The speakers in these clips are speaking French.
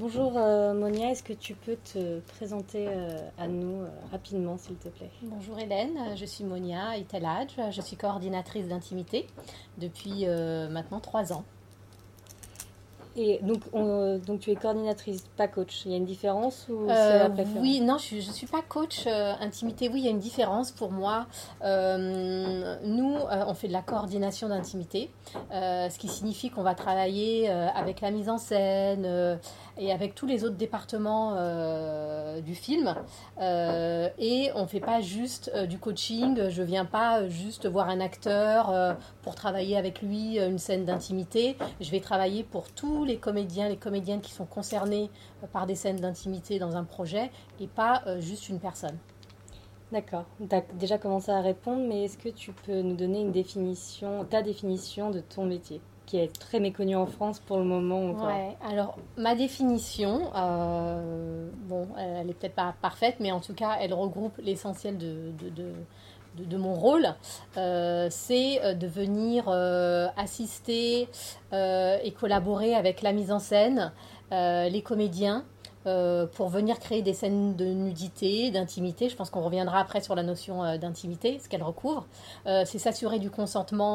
bonjour euh, Monia, est-ce que tu peux te présenter euh, à nous euh, rapidement s'il te plaît? Bonjour Hélène, je suis Monia Itelaj, je suis coordinatrice d'intimité depuis maintenant trois ans. Et donc, donc tu es coordinatrice, pas coach. Il y a une différence ou Oui, non, je ne suis pas coach intimité. Oui, il y a une différence pour moi. nous, on fait de la coordination d'intimité, ce qui signifie qu'on va travailler avec la mise en scène et avec tous les autres départements euh, du film. Euh, et on ne fait pas juste euh, du coaching, je ne viens pas juste voir un acteur pour travailler avec lui une scène d'intimité. Je vais travailler pour tous les comédiens, les comédiennes qui sont concernés par des scènes d'intimité dans un projet et pas juste une personne. D'accord. Tu as déjà commencé à répondre, mais est-ce que tu peux nous donner une définition, ta définition de ton métier? Qui est très méconnue en France pour le moment. Alors ma définition, euh, bon, elle n'est peut-être pas parfaite, mais en tout cas, elle regroupe l'essentiel de, de, de, mon rôle. Euh, c'est euh, de venir assister et collaborer avec la mise en scène, les comédiens, euh, pour venir créer des scènes de nudité, d'intimité. Je pense qu'on reviendra après sur la notion euh, d'intimité, ce qu'elle recouvre. Euh, c'est s'assurer du consentement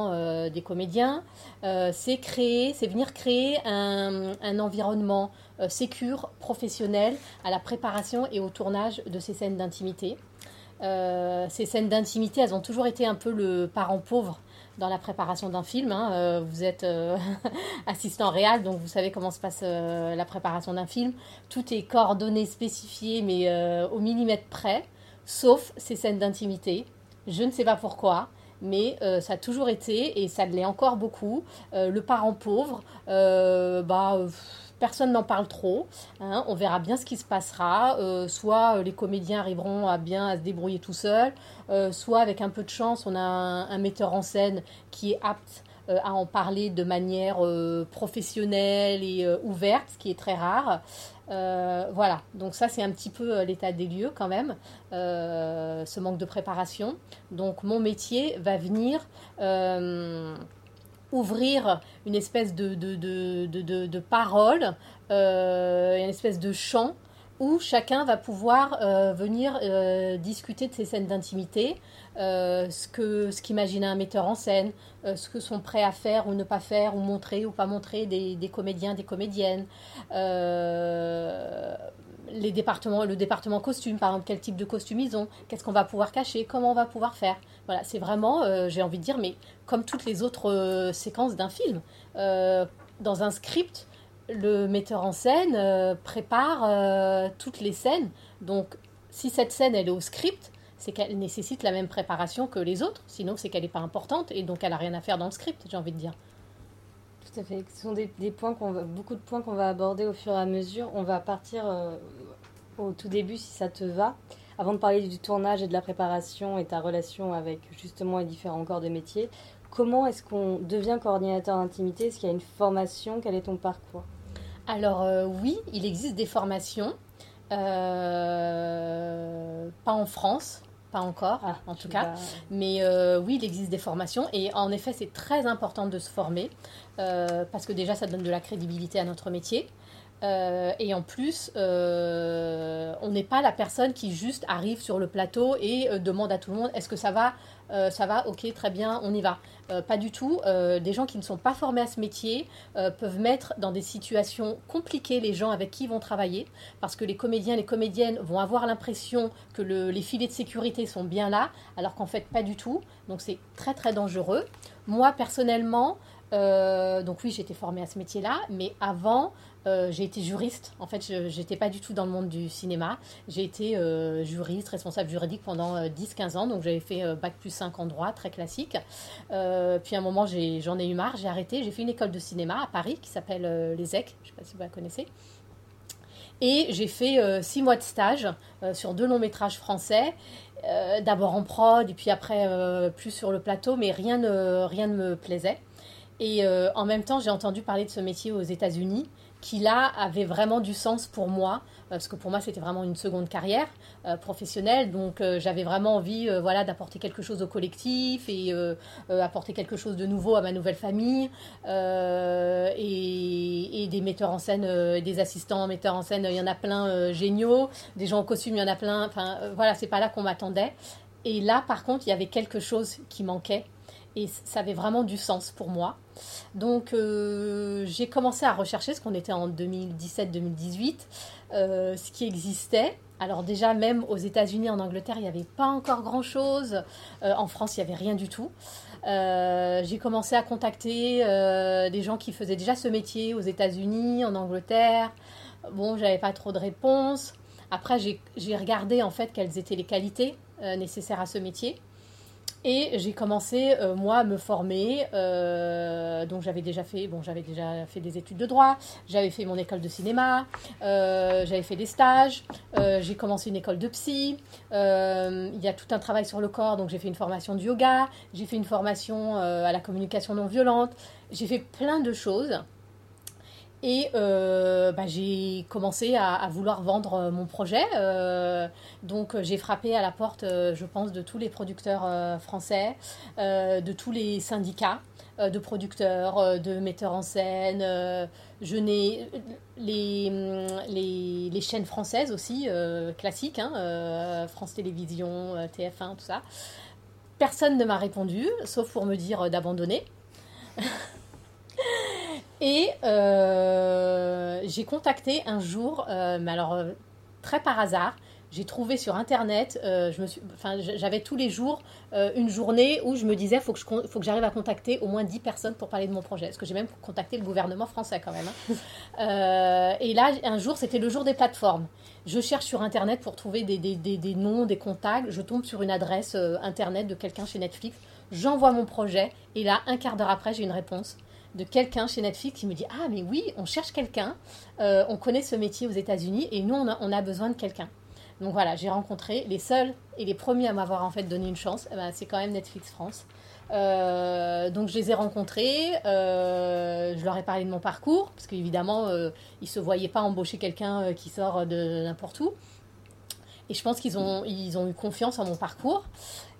des comédiens. c'est créer, c'est venir créer un, environnement sécure, professionnel à la préparation et au tournage de ces scènes d'intimité. ces scènes d'intimité, elles ont toujours été un peu le parent pauvre dans la préparation d'un film. Hein. Euh, vous êtes euh, assistant réel, donc vous savez comment se passe euh, la préparation d'un film. Tout est coordonné, spécifié, mais au millimètre près, sauf ces scènes d'intimité. Je ne sais pas pourquoi, mais ça a toujours été, et ça l'est encore beaucoup, le parent pauvre, bah Personne n'en parle trop. Hein. on verra bien ce qui se passera. Euh, soit euh, les comédiens arriveront à bien à se débrouiller tout seuls, euh, soit avec un peu de chance, on a un, metteur en scène qui est apte à en parler de manière professionnelle et ouverte, ce qui est très rare. voilà, donc ça c'est un petit peu l'état des lieux quand même, ce manque de préparation. Donc mon métier va venir ouvrir une espèce de, de, de, de, parole, euh, une espèce de chant où chacun va pouvoir euh, venir euh, discuter de ses scènes d'intimité, ce que ce un metteur en scène, ce que sont prêts à faire ou ne pas faire, ou montrer ou pas montrer des, des comédiens, des comédiennes les départements, le département costume, par exemple, quel type de costume ils ont, qu'est-ce qu'on va pouvoir cacher, comment on va pouvoir faire. Voilà, c'est vraiment, euh, j'ai envie de dire, mais comme toutes les autres euh, séquences d'un film, euh, dans un script, le metteur en scène prépare toutes les scènes. Donc, si cette scène elle est au script, c'est qu'elle nécessite la même préparation que les autres. Sinon, c'est qu'elle n'est pas importante et donc elle n'a rien à faire dans le script, j'ai envie de dire. Tout à fait. Ce sont des, points qu'on va, beaucoup de points qu'on va aborder au fur et à mesure. On va partir euh, au tout début, si ça te va. Avant de parler du tournage et de la préparation et ta relation avec justement les différents corps de métier, comment est-ce qu'on devient coordinateur d'intimité? Est-ce qu'il y a une formation? Quel est ton parcours? Alors euh, oui, il existe des formations. Euh, pas en France, pas encore, ah, en tout cas. Mais euh, oui, il existe des formations et en effet, c'est très important de se former parce que déjà, ça donne de la crédibilité à notre métier. Euh, et en plus, on n'est pas la personne qui juste arrive sur le plateau et demande à tout le monde est-ce que ça va? Euh, ça va, ok, très bien, on y va. Euh, pas du tout. Euh, des gens qui ne sont pas formés à ce métier peuvent mettre dans des situations compliquées les gens avec qui ils vont travailler, parce que les comédiens, les comédiennes vont avoir l'impression que les filets de sécurité sont bien là, alors qu'en fait pas du tout. Donc c'est très très dangereux. Moi personnellement, donc oui, j'étais formée à ce métier-là, mais avant, euh, j'ai été juriste. En fait, je n'étais pas du tout dans le monde du cinéma. J'ai été euh, juriste, responsable juridique pendant 10-15 euh, ans. Donc, j'avais fait bac plus 5 en droit, très classique. puis, à un moment, j'en ai, eu marre, j'ai arrêté. J'ai fait une école de cinéma à Paris qui s'appelle Les EC. Je ne sais pas si vous la connaissez. Et j'ai fait 6 mois de stage sur deux longs métrages français. D'abord en prod, et puis après plus sur le plateau, mais rien ne, rien ne me plaisait. Et en même temps, j'ai entendu parler de ce métier aux États-Unis qui là avait vraiment du sens pour moi parce que pour moi c'était vraiment une seconde carrière professionnelle. Donc j'avais vraiment envie voilà d'apporter quelque chose au collectif et apporter quelque chose de nouveau à ma nouvelle famille et, et, des metteurs en scène des assistants metteurs en scène il y en a plein géniaux. Des gens au costume il y en a plein. Enfin voilà c'est pas là qu'on m'attendait. Et là par contre il y avait quelque chose qui manquait. Et ça avait vraiment du sens pour moi. Donc euh, j'ai commencé à rechercher, ce qu'on était en 2017-2018, euh, ce qui existait. Alors déjà, même aux États-Unis, en Angleterre, il n'y avait pas encore grand-chose. Euh, en France, il n'y avait rien du tout. j'ai commencé à contacter des gens qui faisaient déjà ce métier aux États-Unis, en Angleterre. Bon, j'avais pas trop de réponses. Après, j'ai regardé en fait quelles étaient les qualités nécessaires à ce métier. Et j'ai commencé, euh, moi, à me former. Euh, donc, j'avais déjà fait, bon, j'avais déjà fait des études de droit, j'avais fait mon école de cinéma, euh, j'avais fait des stages, j'ai commencé une école de psy. Il y a tout un travail sur le corps, donc j'ai fait une formation de yoga, j'ai fait une formation à la communication non violente, j'ai fait plein de choses. Et euh, bah, j'ai commencé à, vouloir vendre euh, mon projet. Euh, donc j'ai frappé à la porte, je pense, de tous les producteurs français, de tous les syndicats de producteurs, de metteurs en scène. je n'ai les, les, chaînes françaises aussi, classiques, hein, France Télévisions, TF1, tout ça. Personne ne m'a répondu, sauf pour me dire d'abandonner. Et euh, j'ai contacté un jour, euh, mais alors euh, très par hasard, j'ai trouvé sur internet, je me suis, enfin, j'avais tous les jours une journée où je me disais faut que je, faut que j'arrive à contacter au moins 10 personnes pour parler de mon projet. Parce que j'ai même contacté le gouvernement français quand même. Hein. et là, un jour, c'était le jour des plateformes. Je cherche sur internet pour trouver des, des, des, des noms, des contacts. Je tombe sur une adresse internet de quelqu'un chez Netflix. J'envoie mon projet et là, un quart d'heure après, j'ai une réponse de quelqu'un chez Netflix qui me dit Ah, mais oui, on cherche quelqu'un, euh, on connaît ce métier aux États-Unis et nous, on a, besoin de quelqu'un. Donc voilà, j'ai rencontré les seuls et les premiers à m'avoir en fait donné une chance, eh ben, c'est quand même Netflix France. Euh, donc je les ai rencontrés, euh, je leur ai parlé de mon parcours, parce qu'évidemment, ils ne se voyaient pas embaucher quelqu'un qui sort de n'importe où. Et je pense qu'ils ont, ils ont eu confiance en mon parcours.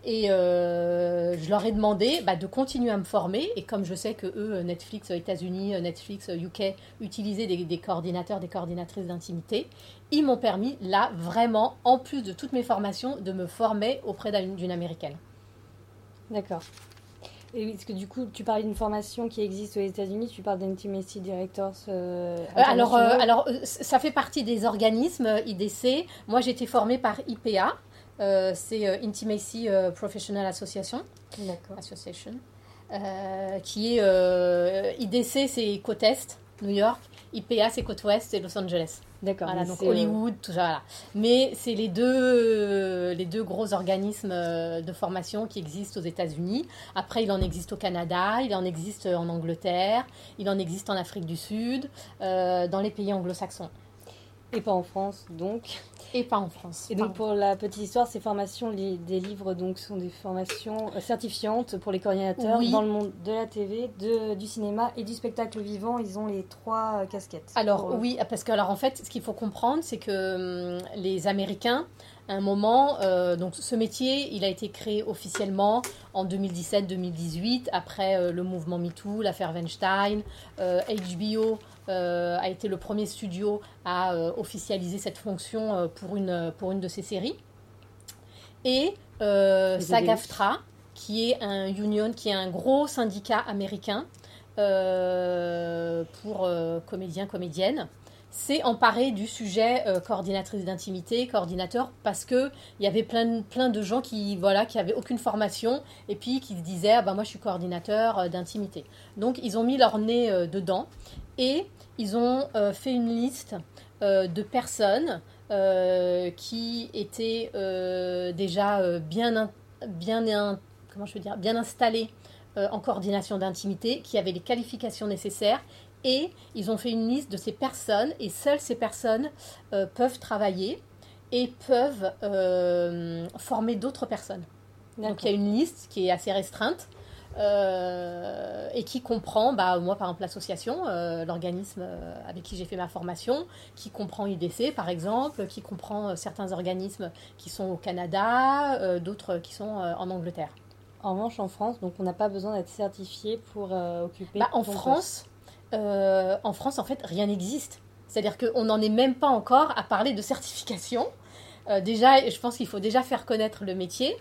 Et euh, je leur ai demandé bah, de continuer à me former. Et comme je sais que eux, Netflix États-Unis, Netflix UK, utilisaient des, coordinateurs, des coordinatrices d'intimité, ils m'ont permis, là, vraiment, en plus de toutes mes formations, de me former auprès d'une américaine. D'accord. Et est-ce que du coup, tu parlais d'une formation qui existe aux États-Unis, tu parles d'Intimacy Directors euh, euh, Alors, alors ça fait partie des organismes IDC. Moi, j'ai été formée par IPA. Euh, c'est euh, Intimacy euh, Professional Association. Association. qui est IDC, c'est côte Est, New York. IPA, c'est côte Ouest, c'est Los Angeles. D'accord. Voilà, donc Hollywood, tout ça. Voilà. Mais c'est les deux, les deux gros organismes de formation qui existent aux États-Unis. Après, il en existe au Canada, il en existe en Angleterre, il en existe en Afrique du Sud, dans les pays anglo-saxons. Et pas en France, donc. Et pas en France. Et donc, pour la petite histoire, ces formations, des livres, donc, sont des formations euh, certifiantes pour les coordinateurs dans le monde de la TV, de, du cinéma et du spectacle vivant. Ils ont les trois euh, casquettes. Alors, oui, parce que, alors, en fait, ce qu'il faut comprendre, c'est que hum, les Américains, à un moment, euh, donc ce métier, il a été créé officiellement en 2017-2018, après le mouvement MeToo, l'affaire Weinstein, HBO euh, a été le premier studio à euh, officialiser cette fonction euh, pour, une, pour une de ses séries. Et SAG-AFTRA, qui est un union, qui est un gros syndicat américain pour comédiens, comédiennes, s'est emparé du sujet coordinatrice d'intimité, coordinateur, parce que il y avait plein, plein de gens qui voilà qui avaient aucune formation et puis qui se disaient ah ben moi je suis coordinateur d'intimité. Donc ils ont mis leur nez dedans et ils ont euh, fait une liste euh, de personnes euh, qui étaient déjà bien, bien, comment je veux dire, bien installées en coordination d'intimité, qui avaient les qualifications nécessaires et ils ont fait une liste de ces personnes et seules ces personnes peuvent travailler et peuvent former d'autres personnes. Donc il y a une liste qui est assez restreinte euh, et qui comprend, bah, moi par exemple l'association, euh, l'organisme euh, avec qui j'ai fait ma formation, qui comprend IDC par exemple, qui comprend certains organismes qui sont au Canada, d'autres qui sont en Angleterre. En revanche, en France, donc on n'a pas besoin d'être certifié pour occuper. Bah, en France, en France, en fait, rien n'existe. C'est-à-dire qu'on n'en est même pas encore à parler de certification. déjà, je pense qu'il faut déjà faire connaître le métier.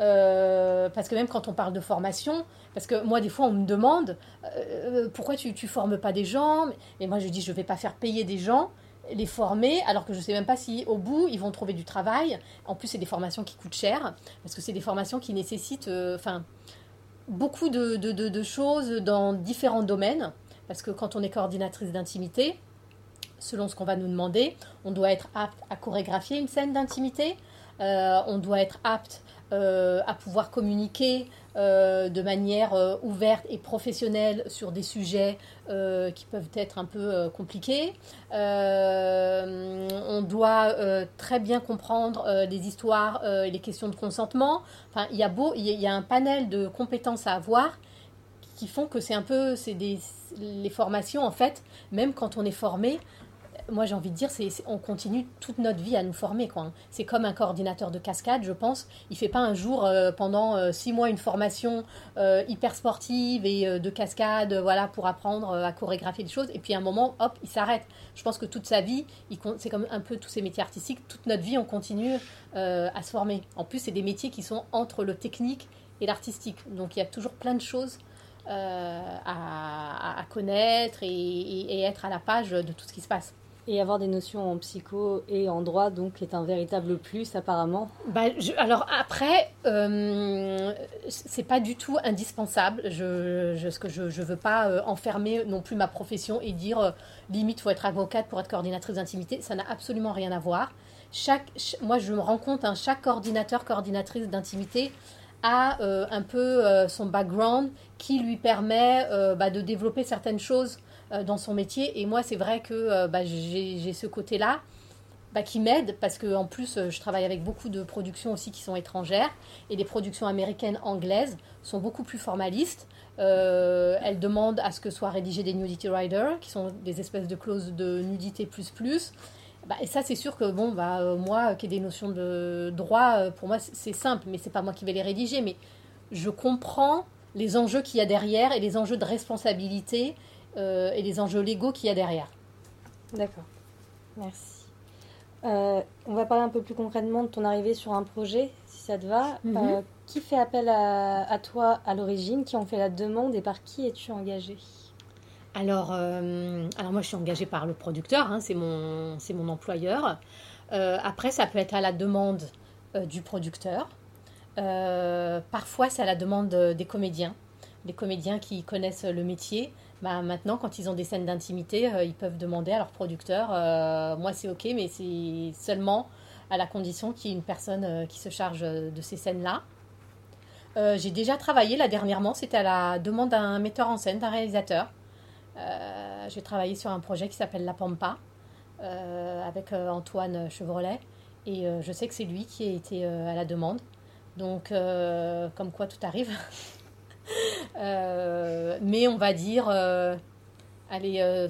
Euh, parce que même quand on parle de formation, parce que moi des fois on me demande euh, pourquoi tu ne formes pas des gens, mais moi je dis je vais pas faire payer des gens, les former, alors que je ne sais même pas si au bout ils vont trouver du travail. En plus c'est des formations qui coûtent cher, parce que c'est des formations qui nécessitent euh, beaucoup de, choses dans différents domaines, parce que quand on est coordinatrice d'intimité, selon ce qu'on va nous demander, on doit être apte à chorégraphier une scène d'intimité, on doit être apte euh, à pouvoir communiquer euh, de manière euh, ouverte et professionnelle sur des sujets qui peuvent être un peu compliqués. on doit très bien comprendre les histoires et les questions de consentement. Enfin, il y a un panel de compétences à avoir qui font que c'est un peu, c'est des les formations en fait, même quand on est formé, moi j'ai envie de dire, c'est, on continue toute notre vie à nous former. Quoi. Hein. C'est comme un coordinateur de cascade, je pense. Il fait pas un jour euh, pendant euh, six mois une formation euh, hyper sportive et de cascade, voilà, pour apprendre à chorégraphier des choses. Et puis à un moment, hop, il s'arrête. Je pense que toute sa vie, il, c'est comme un peu tous ces métiers artistiques. Toute notre vie, on continue à se former. En plus, c'est des métiers qui sont entre le technique et l'artistique. Donc il y a toujours plein de choses. À, connaître et être à la page de tout ce qui se passe. Et avoir des notions en psycho et en droit, donc, est un véritable plus, apparemment. Bah, alors après, euh, c'est pas du tout indispensable. Je, je ce que je, je veux pas euh, enfermer non plus ma profession et dire euh, limite faut être avocate pour être coordinatrice d'intimité. Ça n'a absolument rien à voir. Chaque, moi, je me rends compte, hein, chaque coordinateur, coordinatrice d'intimité a euh, un peu son background qui lui permet bah, de développer certaines choses euh, dans son métier. Et moi, c'est vrai que euh, bah, j'ai ce côté-là. Bah, qui m'aide parce que en plus euh, je travaille avec beaucoup de productions aussi qui sont étrangères et les productions américaines anglaises sont beaucoup plus formalistes elles demandent à ce que soient rédigés des nudity riders qui sont des espèces de clauses de nudité plus plus bah, et ça c'est sûr que bon bah moi qui ai des notions de droit pour moi c'est simple mais c'est pas moi qui vais les rédiger mais je comprends les enjeux qu'il y a derrière et les enjeux de responsabilité euh, et les enjeux légaux qu'il y a derrière. D'accord, merci. Euh, on va parler un peu plus concrètement de ton arrivée sur un projet, si ça te va. Mhm. Euh, qui fait appel à, toi à l'origine Qui ont fait la demande et par qui es-tu engagée? Alors, alors moi je suis engagée par le producteur, hein, c'est mon, employeur. après ça peut être à la demande du producteur. parfois c'est à la demande des comédiens, des comédiens qui connaissent le métier, bah, maintenant, quand ils ont des scènes d'intimité, euh, ils peuvent demander à leur producteur, euh, moi c'est ok, mais c'est seulement à la condition qu'il y ait une personne euh, qui se charge de ces scènes-là. J'ai déjà travaillé là dernièrement, c'était à la demande d'un metteur en scène, d'un réalisateur. J'ai travaillé sur un projet qui s'appelle La Pampa avec Antoine Chevrolet et je sais que c'est lui qui a été à la demande. Donc, comme quoi tout arrive. Euh, mais on va dire, euh, allez, euh,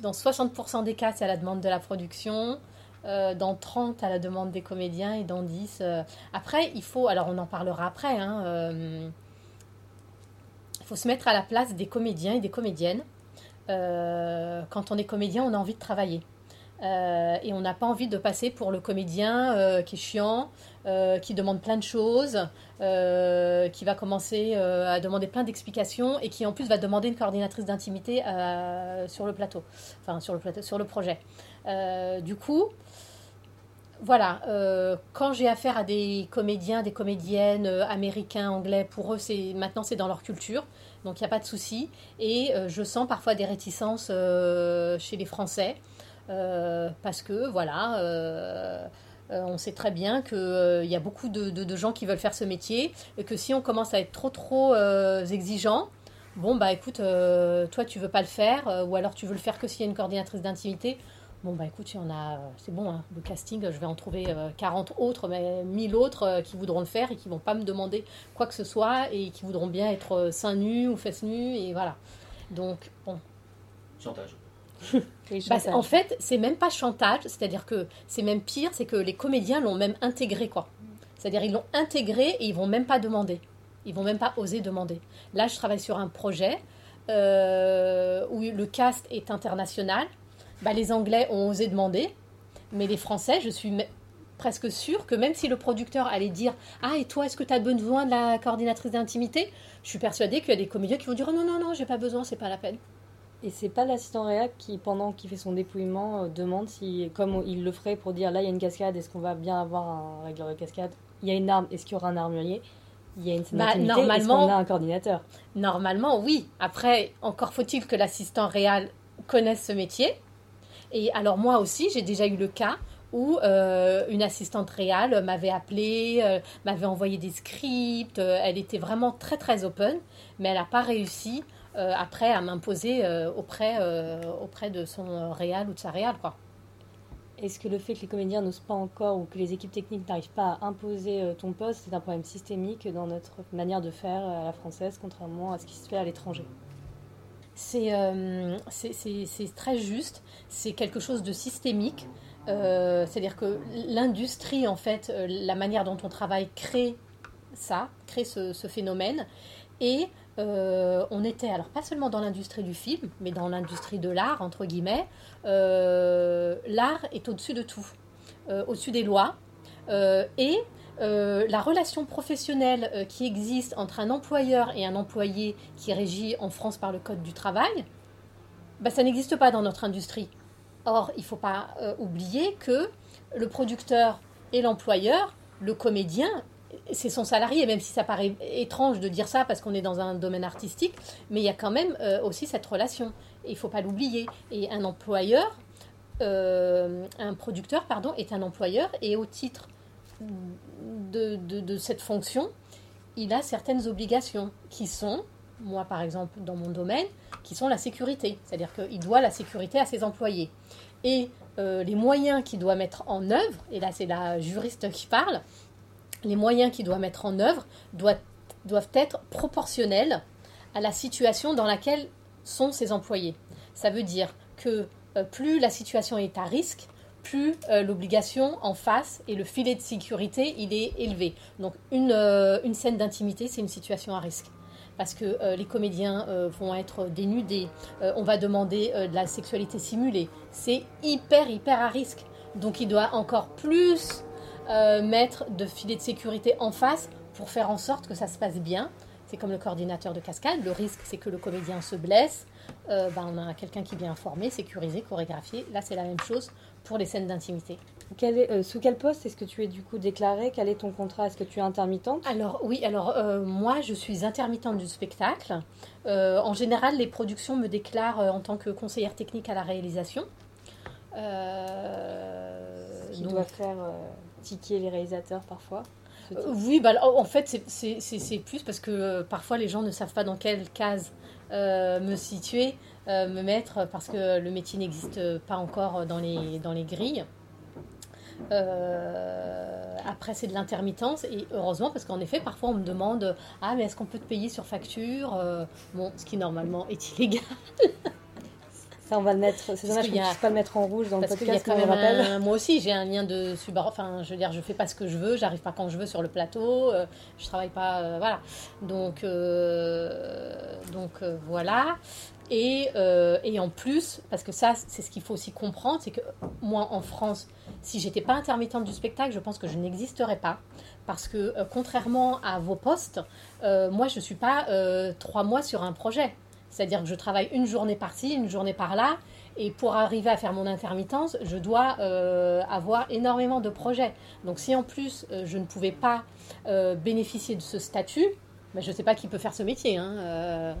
dans 60% des cas, c'est à la demande de la production. dans 30 à la demande des comédiens et dans 10 après il faut alors on en parlera après hein, il faut se mettre à la place des comédiens et des comédiennes quand on est comédien on a envie de travailler. Et on n'a pas envie de passer pour le comédien qui est chiant, euh, qui demande plein de choses, euh, qui va commencer euh, à demander plein d'explications et qui en plus va demander une coordinatrice d'intimité sur le plateau, enfin sur le sur le projet. du coup, voilà, quand j'ai affaire à des comédiens, des comédiennes américains, anglais, pour eux, maintenant c'est dans leur culture, donc il n'y a pas de souci. Et je sens parfois des réticences chez les Français parce que voilà euh, on sait très bien qu'il euh, y a beaucoup de, gens qui veulent faire ce métier et que si on commence à être trop trop euh, exigeant, bon bah écoute, toi tu veux pas le faire ou alors tu veux le faire que s'il y a une coordinatrice d'intimité. Bon, bah écoute, il y en a, c'est bon, hein, le casting, je vais en trouver 40 autres, mais 1000 autres qui voudront le faire et qui vont pas me demander quoi que ce soit et qui voudront bien être seins nus ou fesses nues, et voilà. Donc, bon. Chantage. Bah, en fait, c'est même pas chantage, c'est-à-dire que c'est même pire, c'est que les comédiens l'ont même intégré, quoi. C'est-à-dire ils l'ont intégré et ils vont même pas demander. Ils vont même pas oser demander. Là, je travaille sur un projet euh, où le cast est international. Bah, les Anglais ont osé demander, mais les Français, je suis presque sûre que même si le producteur allait dire Ah, et toi, est-ce que tu as besoin de la coordinatrice d'intimité? Je suis persuadée qu'il y a des comédiens qui vont dire Non, non, non, j'ai pas besoin, c'est pas la peine. Et c'est pas l'assistant réac qui, pendant qu'il fait son dépouillement, euh, demande si, comme il le ferait pour dire là il y a une cascade, est-ce qu'on va bien avoir un régleur de cascade? Il y a une arme, est-ce qu'il y aura un armurier? Il y a une bah, normalement, qu'on a un coordinateur? Normalement, oui. Après, encore faut-il que l'assistant réal connaisse ce métier. Et alors moi aussi, j'ai déjà eu le cas où euh, une assistante réelle m'avait appelé, euh, m'avait envoyé des scripts, elle était vraiment très très open, mais elle n'a pas réussi euh, après à m'imposer euh, auprès, euh, auprès de son réal ou de sa réal. Est-ce que le fait que les comédiens n'osent pas encore ou que les équipes techniques n'arrivent pas à imposer ton poste, c'est un problème systémique dans notre manière de faire à la française, contrairement à ce qui se fait à l'étranger? C'est, c'est, très juste, c'est quelque chose de systémique. c'est-à-dire que l'industrie, en fait, la manière dont on travaille crée ça, crée ce, phénomène. Et euh, on était, alors pas seulement dans l'industrie du film, mais dans l'industrie de l'art, entre guillemets, euh, l'art est au-dessus de tout, euh, au-dessus des lois. et la relation professionnelle qui existe entre un employeur et un employé qui est régi en France par le Code du travail, bah, ça n'existe pas dans notre industrie. Or, il ne faut pas oublier que le producteur et l'employeur, le comédien c'est son salarié, même si ça paraît étrange de dire ça parce qu'on est dans un domaine artistique, mais il y a quand même euh, aussi cette relation. Il ne faut pas l'oublier. Et un employeur, euh, un producteur, pardon, est un employeur et au titre de, cette fonction, il a certaines obligations qui sont, moi par exemple dans mon domaine, qui sont la sécurité. C'est-à-dire qu'il doit la sécurité à ses employés. Et euh, les moyens qu'il doit mettre en œuvre, et là c'est la juriste qui parle, les moyens qu'il doit mettre en œuvre doivent, être proportionnels à la situation dans laquelle sont ses employés. Ça veut dire que euh, plus la situation est à risque, euh, l'obligation en face et le filet de sécurité, il est élevé. Donc une, euh, scène d'intimité, c'est une situation à risque. Parce que les comédiens vont être dénudés, on va demander de la sexualité simulée. C'est hyper, hyper à risque. Donc il doit encore plus euh, mettre de filets de sécurité en face pour faire en sorte que ça se passe bien. C'est comme le coordinateur de cascade. Le risque, c'est que le comédien se blesse. Euh, ben, on a quelqu'un qui vient informer, sécuriser, chorégraphier. Là, c'est la même chose pour les scènes d'intimité. Euh, sous quel poste est-ce que tu es du coup déclarée? Quel est ton contrat? Est-ce que tu es intermittente? Alors oui, alors moi je suis intermittente du spectacle. en général, les productions me déclarent en tant que conseillère technique à la réalisation. qui doit faire tiquer les réalisateurs parfois euh, Oui, bah, en fait, c'est plus parce que euh, parfois les gens ne savent pas dans quelle case euh, me situer, me mettre, parce que le métier n'existe pas encore dans les, dans les grilles. après, c'est de l'intermittence et heureusement parce qu'en effet, parfois on me demande Ah, mais est-ce qu'on peut te payer sur facture Bon, ce qui normalement est illégal. Ça, on va le mettre. C'est dommage qu'on ne puisse pas le mettre en rouge dans le podcast. quand même moi aussi, j'ai un lien de sub. Enfin, je veux dire, je fais pas ce que je veux, j'arrive pas quand je veux sur le plateau, euh, je travaille pas. Euh, voilà. Donc, euh, donc voilà. Et, et, en plus, parce que ça, c'est ce qu'il faut aussi comprendre, c'est que moi, en France, si j'étais pas intermittente du spectacle, je pense que je n'existerais pas. Parce que contrairement à vos postes, moi, je suis pas trois mois sur un projet. C'est-à-dire que je travaille une journée par-ci, une journée par-là. Et pour arriver à faire mon intermittence, je dois euh, avoir énormément de projets. Donc si en plus euh, je ne pouvais pas euh, bénéficier de ce statut, ben, je ne sais pas qui peut faire ce métier. Hein,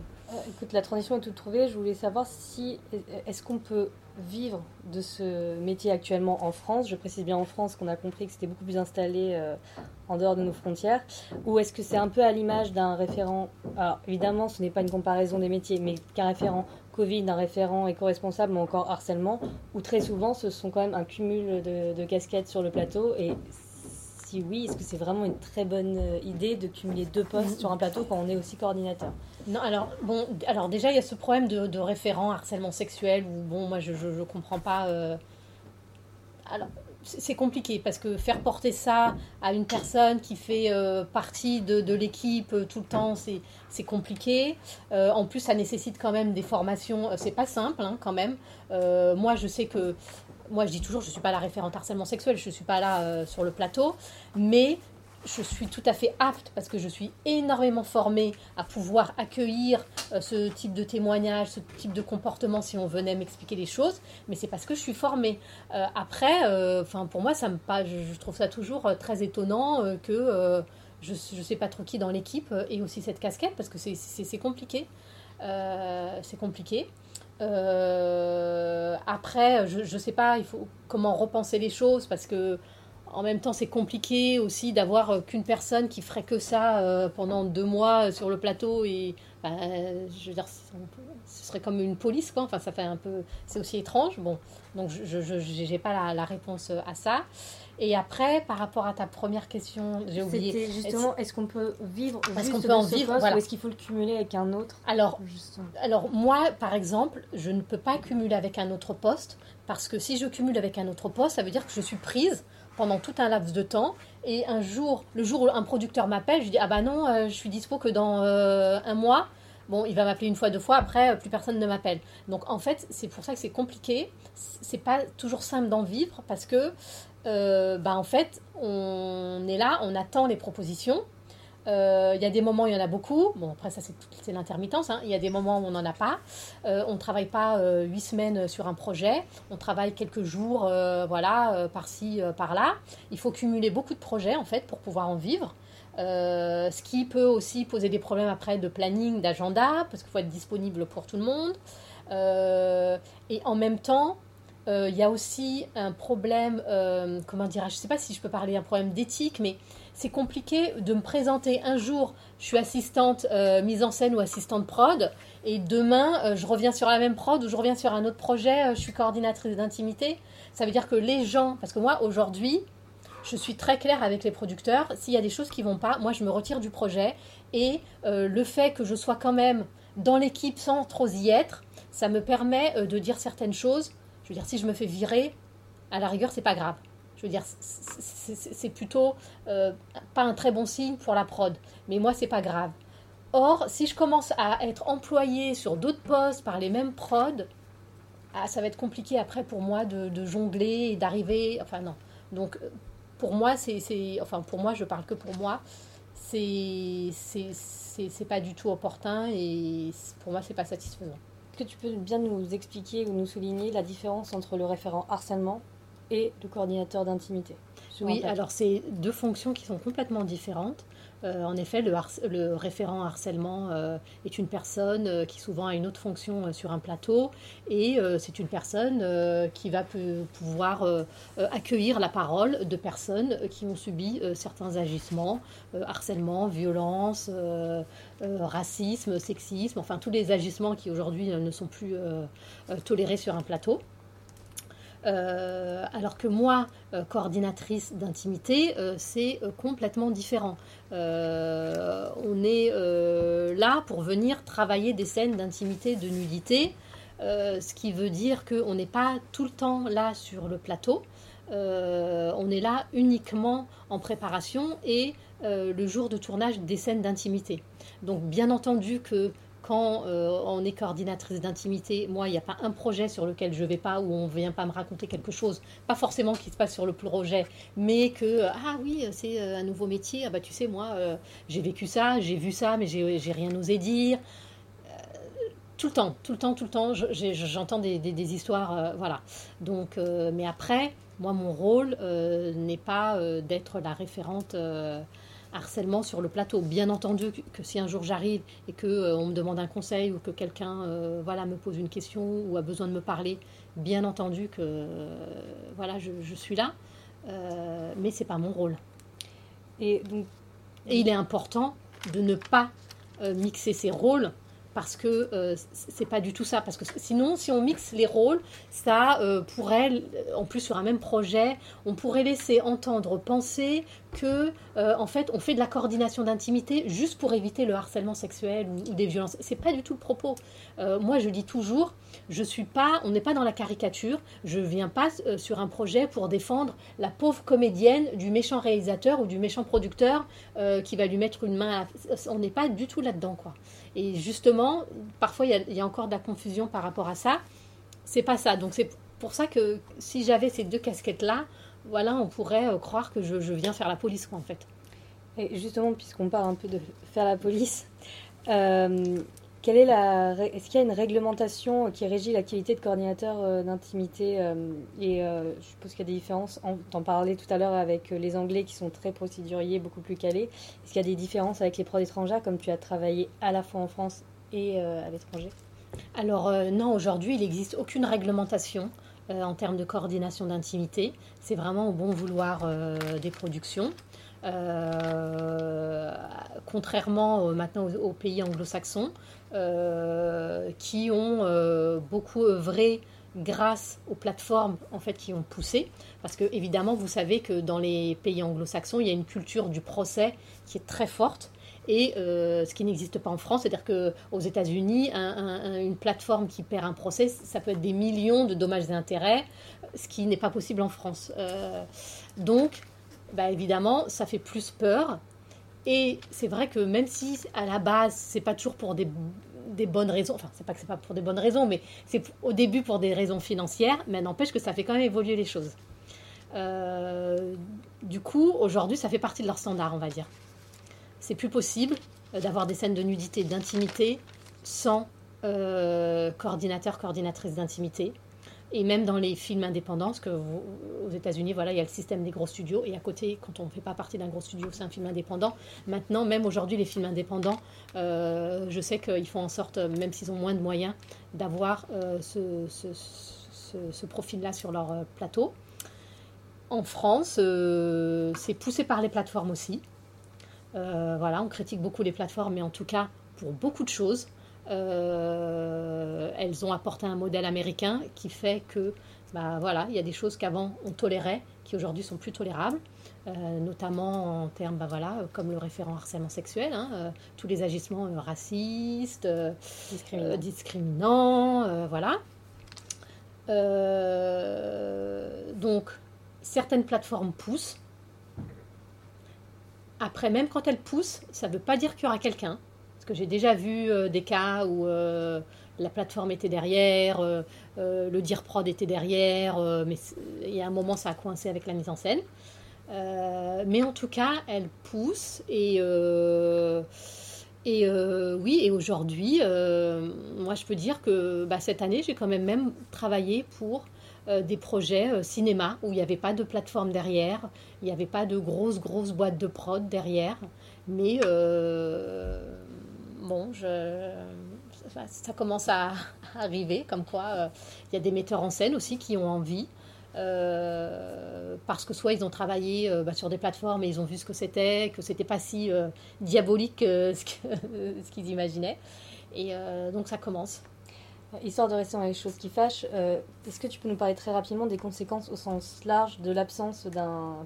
écoute, la transition est toute trouvée. Je voulais savoir si est-ce qu'on peut vivre de ce métier actuellement en France? Je précise bien en France qu'on a compris que c'était beaucoup plus installé euh, en dehors de nos frontières. Ou est-ce que c'est un peu à l'image d'un référent? Alors évidemment, ce n'est pas une comparaison des métiers, mais qu'un référent Covid, un référent éco-responsable ou encore harcèlement, où très souvent ce sont quand même un cumul de, de casquettes sur le plateau et si oui, est-ce que c'est vraiment une très bonne euh, idée de cumuler deux postes sur un plateau quand on est aussi coordinateur? Non, alors, bon, alors déjà, il y a ce problème de, référent harcèlement sexuel où, bon, moi, je ne comprends pas. Euh, alors, c'est compliqué parce que faire porter ça à une personne qui fait euh, partie de, l'équipe tout le temps, c'est compliqué. en plus, ça nécessite quand même des formations. c'est pas simple hein, quand même. moi, je sais que moi je dis toujours, je ne suis pas la référente harcèlement sexuel, je ne suis pas là euh, sur le plateau, mais je suis tout à fait apte parce que je suis énormément formée à pouvoir accueillir euh, ce type de témoignage, ce type de comportement si on venait m'expliquer les choses, mais c'est parce que je suis formée. Euh, après, enfin pour moi, ça me pas, je, trouve ça toujours très étonnant que je ne sais pas trop qui dans l'équipe ait aussi cette casquette parce que c'est compliqué. c'est compliqué. Euh, après, je ne sais pas, il faut comment repenser les choses parce que en même temps, c'est compliqué aussi d'avoir euh, qu'une personne qui ferait que ça euh, pendant deux mois sur le plateau et bah, je veux dire, ce serait comme une police quoi. Enfin, ça fait un peu, c'est aussi étrange. Bon, donc je n'ai pas la, la, réponse à ça. Et après, par rapport à ta première question, j'ai oublié. C'était justement, est-ce qu'on peut vivre Est-ce qu'on peut en vivre? voilà. ou est-ce qu'il faut le cumuler avec un autre alors, alors, moi, par exemple, je ne peux pas cumuler avec un autre poste parce que si je cumule avec un autre poste, ça veut dire que je suis prise pendant tout un laps de temps. Et un jour, le jour où un producteur m'appelle, je dis Ah bah non, euh, je suis dispo que dans euh, un mois. Bon, il va m'appeler une fois, deux fois, après, plus personne ne m'appelle. Donc en fait, c'est pour ça que c'est compliqué. C'est pas toujours simple d'en vivre parce que euh, bah, en fait, on est là, on attend les propositions. Euh, il y a des moments, il y en a beaucoup. Bon, après, ça, c'est l'intermittence. Hein. Il y a des moments où on n'en a pas. Euh, on ne travaille pas huit semaines sur un projet. On travaille quelques jours, voilà, par-ci, par-là. Il faut cumuler beaucoup de projets, en fait, pour pouvoir en vivre. ce qui peut aussi poser des problèmes après de planning, d'agenda, parce qu'il faut être disponible pour tout le monde. et en même temps, il euh, y a aussi un problème, euh, comment dire, je ne sais pas si je peux parler d'un problème d'éthique, mais c'est compliqué de me présenter un jour, je suis assistante euh, mise en scène ou assistante prod, et demain, je reviens sur la même prod ou je reviens sur un autre projet, je suis coordinatrice d'intimité. Ça veut dire que les gens, parce que moi, aujourd'hui, je suis très claire avec les producteurs, s'il y a des choses qui vont pas, moi, je me retire du projet, et le fait que je sois quand même dans l'équipe sans trop y être, ça me permet de dire certaines choses je veux dire, si je me fais virer, à la rigueur, c'est pas grave. Je veux dire, c'est plutôt euh, pas un très bon signe pour la prod. Mais moi, c'est pas grave. Or, si je commence à être employé sur d'autres postes par les mêmes prods, ah, ça va être compliqué après pour moi de, jongler et d'arriver. Enfin, non. Donc, pour moi, c'est. Enfin, pour moi, je parle que pour moi. C'est pas du tout opportun et pour moi, c'est pas satisfaisant que tu peux bien nous expliquer ou nous souligner la différence entre le référent harcèlement et le coordinateur d'intimité Oui, alors c'est deux fonctions qui sont complètement différentes. Euh, en effet, le, référent harcèlement euh, est une personne euh, qui souvent a une autre fonction sur un plateau et c'est une personne qui va pouvoir accueillir la parole de personnes qui ont subi certains agissements, harcèlement, violence, racisme, sexisme, enfin tous les agissements qui aujourd'hui ne sont plus tolérés sur un plateau. Euh, alors que moi, euh, coordinatrice d'intimité, euh, c'est complètement différent. on est là pour venir travailler des scènes d'intimité, de nudité, ce qui veut dire qu'on n'est pas tout le temps là sur le plateau. on est là uniquement en préparation et le jour de tournage des scènes d'intimité. Donc bien entendu que quand euh, on est coordinatrice d'intimité, moi, il n'y a pas un projet sur lequel je ne vais pas, où on ne vient pas me raconter quelque chose, pas forcément qui se passe sur le projet, mais que, euh, ah oui, c'est euh, un nouveau métier, ah bah tu sais, moi, j'ai vécu ça, j'ai vu ça, mais j'ai rien osé dire. tout le temps, tout le temps, tout le temps, j'entends des, des, histoires, voilà. Donc, mais après, moi, mon rôle n'est pas d'être la référente harcèlement sur le plateau. Bien entendu que, si un jour j'arrive et que euh, on me demande un conseil ou que quelqu'un euh, voilà me pose une question ou a besoin de me parler, bien entendu que euh, voilà je, suis là, mais c'est pas mon rôle. Et donc et il est important de ne pas mixer ces rôles parce que euh, c'est pas du tout ça. Parce que sinon, si on mixe les rôles, ça euh, pourrait, en plus sur un même projet, on pourrait laisser entendre, penser que, euh, en fait, on fait de la coordination d'intimité juste pour éviter le harcèlement sexuel ou, des violences. C'est pas du tout le propos. moi, je dis toujours, je suis pas, on n'est pas dans la caricature. Je viens pas sur un projet pour défendre la pauvre comédienne du méchant réalisateur ou du méchant producteur qui va lui mettre une main. On n'est pas du tout là-dedans, quoi. Et justement, parfois, il y, a encore de la confusion par rapport à ça. C'est pas ça. Donc, c'est pour ça que si j'avais ces deux casquettes-là, voilà, on pourrait euh, croire que je, viens faire la police, quoi, en fait. Et justement, puisqu'on parle un peu de faire la police, euh, est la, est-ce qu'il y a une réglementation qui régit l'activité de coordinateur euh, d'intimité Et euh, je suppose qu'il y a des différences. T'en parlais tout à l'heure avec les Anglais qui sont très procéduriers, beaucoup plus calés. Est-ce qu'il y a des différences avec les prods étrangers, comme tu as travaillé à la fois en France et à l'étranger? Alors non, aujourd'hui, il n'existe aucune réglementation en termes de coordination d'intimité. C'est vraiment au bon vouloir des productions. contrairement maintenant aux pays anglo-saxons, euh, qui ont euh, beaucoup œuvré grâce aux plateformes en fait qui ont poussé parce que évidemment vous savez que dans les pays anglo-saxons il y a une culture du procès qui est très forte et euh, ce qui n'existe pas en France, c'est-à-dire qu'aux États-Unis, une plateforme qui perd un procès, ça peut être des millions de dommages et intérêts, ce qui n'est pas possible en France. donc, bah, évidemment, ça fait plus peur. Et c'est vrai que même si à la base, c'est pas toujours pour des, des bonnes raisons, enfin, c'est pas que c'est pas pour des bonnes raisons, mais c'est au début pour des raisons financières, mais n'empêche que ça fait quand même évoluer les choses. Euh, du coup, aujourd'hui, ça fait partie de leur standard, on va dire. C'est plus possible euh, d'avoir des scènes de nudité, d'intimité sans euh, coordinateur, coordinatrice d'intimité. Et même dans les films indépendants, parce que aux États-Unis, voilà, il y a le système des gros studios, et à côté, quand on ne fait pas partie d'un gros studio, c'est un film indépendant. Maintenant, même aujourd'hui, les films indépendants, euh, je sais qu'ils font en sorte, même s'ils ont moins de moyens, d'avoir ce, profil-là sur leur plateau. En France, c'est poussé par les plateformes aussi. Voilà, on critique beaucoup les plateformes, mais en tout cas, pour beaucoup de choses. Euh, elles ont apporté un modèle américain qui fait que, bah, voilà, il y a des choses qu'avant on tolérait, qui aujourd'hui sont plus tolérables, euh, notamment en termes, bah, voilà, comme le référent harcèlement sexuel, hein, euh, tous les agissements racistes, discriminants, voilà. donc, certaines plateformes poussent. Après, même quand elles poussent, ça ne veut pas dire qu'il y aura quelqu'un que j'ai déjà vu euh, des cas où euh, la plateforme était derrière, euh, le dire prod était derrière, mais il y a un moment ça a coincé avec la mise en scène. mais en tout cas, elle pousse et et oui, et aujourd'hui, moi je peux dire que bah, cette année, j'ai quand même même travaillé pour des projets cinéma où il n'y avait pas de plateforme derrière, il n'y avait pas de grosses, grosses boîtes de prod derrière, mais bon, je, ça, commence à arriver, comme quoi euh, il y a des metteurs en scène aussi qui ont envie. Euh, parce que soit ils ont travaillé euh, bah, sur des plateformes et ils ont vu ce que c'était, que c'était pas si diabolique ce, ce qu'ils imaginaient. Et donc ça commence. Histoire de rester dans les choses qui fâchent, est-ce que tu peux nous parler très rapidement des conséquences au sens large de l'absence d'un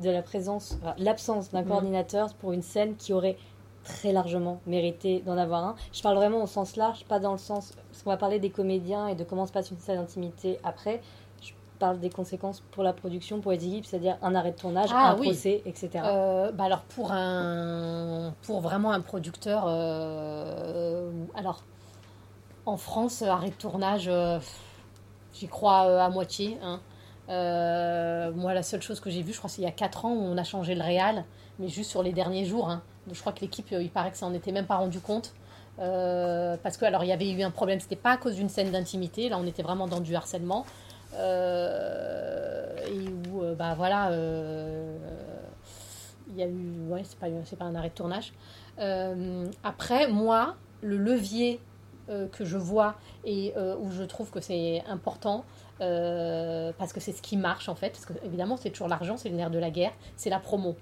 de la présence, l'absence d'un mmh. coordinateur pour une scène qui aurait très largement mérité d'en avoir un? Je parle vraiment au sens large, pas dans le sens. Parce qu'on va parler des comédiens et de comment se passe une scène d'intimité après. Je parle des conséquences pour la production, pour les équipes, c'est-à-dire un arrêt de tournage, ah un procès, etc. Euh, bah alors, pour, un, pour vraiment un producteur. Euh, alors, en France, arrêt de tournage, euh, j'y crois à moitié. Hein. moi, la seule chose que j'ai vue, je crois, c'est il y a 4 ans où on a changé le réal, mais juste sur les derniers jours. Hein. Je crois que l'équipe, euh, il paraît que ça en était même pas rendu compte. Euh, parce que alors il y avait eu un problème, c'était pas à cause d'une scène d'intimité, là on était vraiment dans du harcèlement. Euh, et où, bah voilà, il y a eu, ouais, c'est pas un arrêt de tournage. après, moi, le levier que je vois et où je trouve que c'est important, parce que c'est ce qui marche en fait, parce que évidemment c'est toujours l'argent, c'est le nerf de la guerre, c'est la promo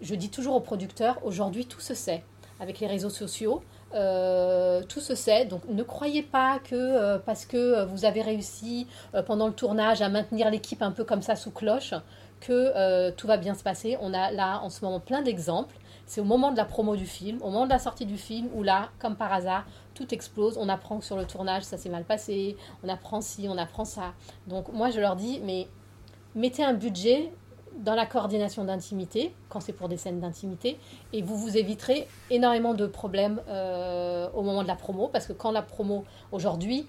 je dis toujours aux producteurs, aujourd'hui tout se sait. Avec les réseaux sociaux, tout se sait, donc ne croyez pas que parce que vous avez réussi pendant le tournage à maintenir l'équipe un peu comme ça sous cloche, que tout va bien se passer. On a là en ce moment plein d'exemples. C'est au moment de la promo du film, au moment de la sortie du film, où là, comme par hasard, tout explose. On apprend que sur le tournage, ça s'est mal passé. On apprend ci, on apprend ça. Donc moi, je leur dis, mais mettez un budget dans la coordination d'intimité, quand c'est pour des scènes d'intimité, et vous vous éviterez énormément de problèmes euh, au moment de la promo, parce que quand la promo, aujourd'hui,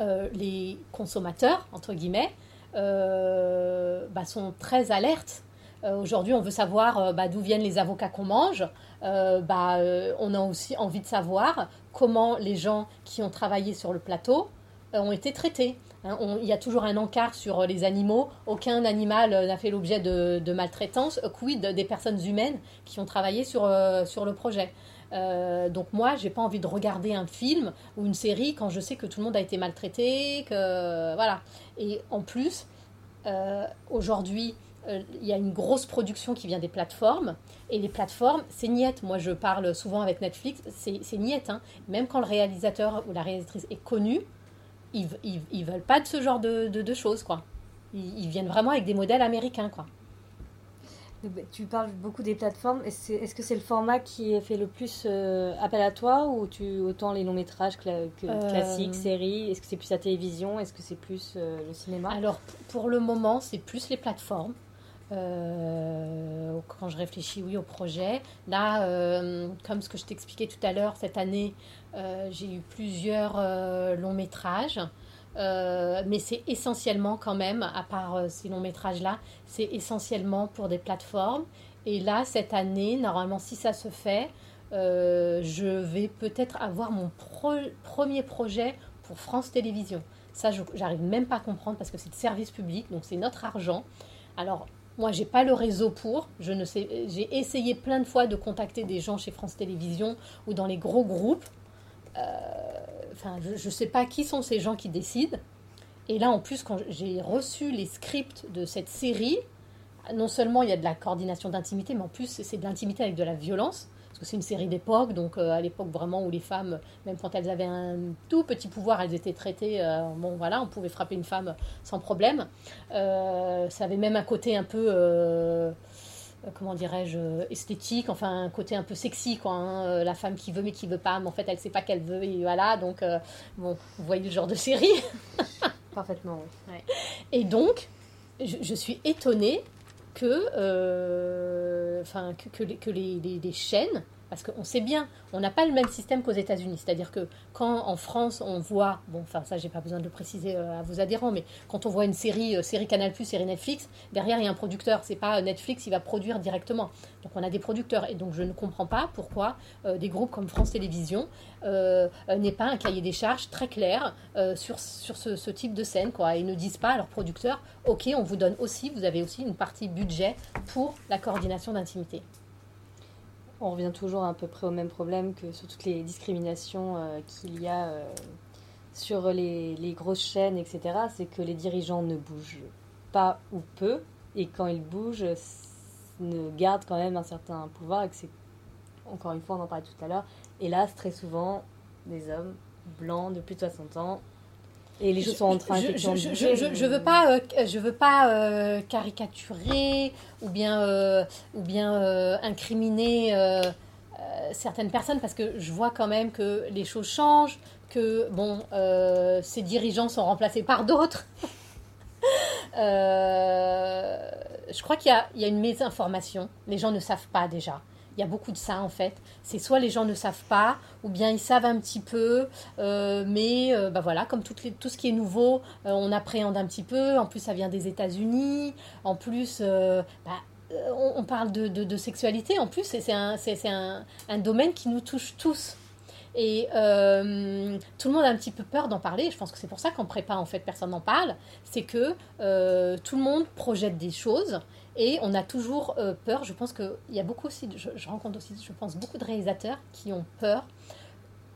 euh, les consommateurs, entre guillemets, euh, bah, sont très alertes aujourd'hui, on veut savoir euh, bah, d'où viennent les avocats qu'on mange. Euh, bah, on a aussi envie de savoir comment les gens qui ont travaillé sur le plateau ont été traités. Hein. il y a toujours un encart sur les animaux. Aucun animal n'a fait l'objet de, maltraitance. Quid des personnes humaines qui ont travaillé sur, le projet donc moi, j'ai pas envie de regarder un film ou une série quand je sais que tout le monde a été maltraité, voilà. Et en plus, aujourd'hui, euh, il y a une grosse production qui vient des plateformes. Et les plateformes, c'est niette. Moi, je parle souvent avec Netflix, c'est niette. Hein. Même quand le réalisateur ou la réalisatrice est connu, ils, ils, veulent pas de ce genre de, de, choses, quoi. Ils, viennent vraiment avec des modèles américains, quoi. Bah, tu parles beaucoup des plateformes. Est-ce que c'est le format qui fait le plus euh, appel à toi ou tu autant les longs métrages que euh, classiques, séries? Est-ce que c'est plus la télévision? Est-ce que c'est plus le cinéma? Alors pour le moment, c'est plus les plateformes. Euh, quand je réfléchis, oui, au projet. Là, euh, comme ce que je t'expliquais tout à l'heure, cette année, euh, j'ai eu plusieurs longs métrages. mais c'est essentiellement quand même, à part ces longs métrages-là, c'est essentiellement pour des plateformes. Et là, cette année, normalement, si ça se fait, je vais peut-être avoir mon premier projet pour France Télévisions. Ça, j'arrive même pas à comprendre parce que c'est de service public, donc c'est notre argent. Alors, moi, j'ai pas le réseau pour. Je ne sais. J'ai essayé plein de fois de contacter des gens chez France Télévisions ou dans les gros groupes. Euh, je ne sais pas qui sont ces gens qui décident. Et là, en plus, quand j'ai reçu les scripts de cette série, non seulement il y a de la coordination d'intimité, mais en plus c'est de l'intimité avec de la violence parce que c'est une série d'époque, donc euh, à l'époque vraiment où les femmes, même quand elles avaient un tout petit pouvoir, elles étaient traitées, euh, bon voilà, on pouvait frapper une femme sans problème. Euh, ça avait même un côté un peu, comment dirais-je, esthétique, enfin un côté un peu sexy, quoi. Hein, la femme qui veut mais qui veut pas, mais en fait elle sait pas qu'elle veut, et voilà, donc bon, vous voyez le genre de série. Parfaitement, oui. Et donc, je, je suis étonnée que, euh, enfin, que, que, les, que les, les, chaînes, parce qu'on sait bien, on n'a pas le même système qu'aux États-Unis. C'est-à-dire que quand en France on voit, bon, enfin ça j'ai pas besoin de le préciser euh, à vos adhérents, mais quand on voit une série, euh, série Canal+, série Netflix, derrière il y a un producteur. C'est pas Netflix qui va produire directement. Donc on a des producteurs et donc je ne comprends pas pourquoi des groupes comme France Télévisions n'aient pas un cahier des charges très clair sur, sur ce, ce, type de scène, quoi, et ne disent pas à leurs producteurs, ok, on vous donne aussi, vous avez aussi une partie budget pour la coordination d'intimité. On revient toujours à peu près au même problème que sur toutes les discriminations euh, qu'il y a euh, sur les, grosses chaînes, etc. C'est que les dirigeants ne bougent pas ou peu, et quand ils bougent, ne gardent quand même un certain pouvoir, c'est, encore une fois, on en parlait tout à l'heure, hélas, très souvent, des hommes blancs de plus de 60 ans et les choses sont en train je, je, je, je, veux pas, euh, je veux pas euh, caricaturer ou bien, euh, ou bien incriminer certaines personnes parce que je vois quand même que les choses changent, que bon, ces dirigeants sont remplacés par d'autres. je crois qu'il y, y, a une mésinformation. Les gens ne savent pas déjà. Il y a beaucoup de ça en fait. C'est soit les gens ne savent pas, ou bien ils savent un petit peu, euh, mais euh, bah voilà, comme tout ce qui est nouveau, euh, on appréhende un petit peu. En plus, ça vient des États-Unis. En plus, bah, on, parle de, sexualité. En plus, c'est un, domaine qui nous touche tous. Et tout le monde a un petit peu peur d'en parler. Je pense que c'est pour ça qu'en prépa, en fait, personne n'en parle. C'est que tout le monde projette des choses et on a toujours euh, peur. Je pense qu'il y a beaucoup aussi, je, rencontre aussi, je pense, beaucoup de réalisateurs qui ont peur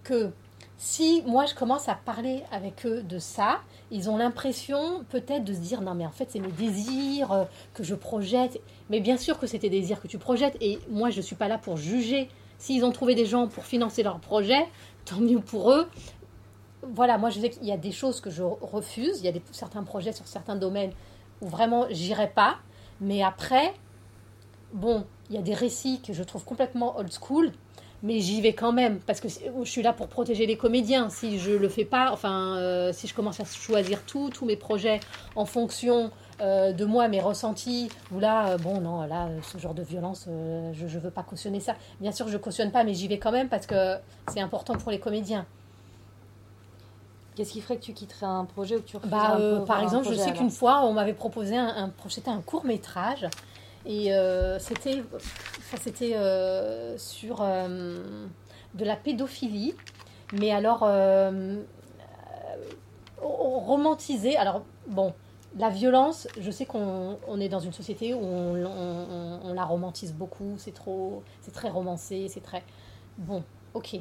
que si moi je commence à parler avec eux de ça, ils ont l'impression peut-être de se dire non mais en fait c'est mes désirs euh, que je projette. Mais bien sûr que c'est tes désirs que tu projettes et moi je ne suis pas là pour juger S'ils ont trouvé des gens pour financer leur projet, tant mieux pour eux. Voilà, moi je sais qu'il y a des choses que je refuse, il y a des, certains projets sur certains domaines où vraiment j'irai pas, mais après, bon, il y a des récits que je trouve complètement old school, mais j'y vais quand même parce que je suis là pour protéger les comédiens. Si je le fais pas, enfin, euh, si je commence à choisir tout, tous mes projets en fonction euh, de moi, mes ressentis, ou là, euh, bon, non, là, ce genre de violence, je ne veux pas cautionner ça. Bien sûr, je cautionne pas, mais j'y vais quand même parce que c'est important pour les comédiens. Qu'est-ce qui ferait que tu quitterais un projet ou que tu bah, Par exemple, je sais qu'une fois, on m'avait proposé un, un, un court métrage et euh, c'était, c'était euh, sur euh, de la pédophilie, mais alors romantisé. Alors, bon, la violence, je sais qu'on on est dans une société où on, on, la romantise beaucoup, c'est trop, c'est très romancé, c'est très bon, ok.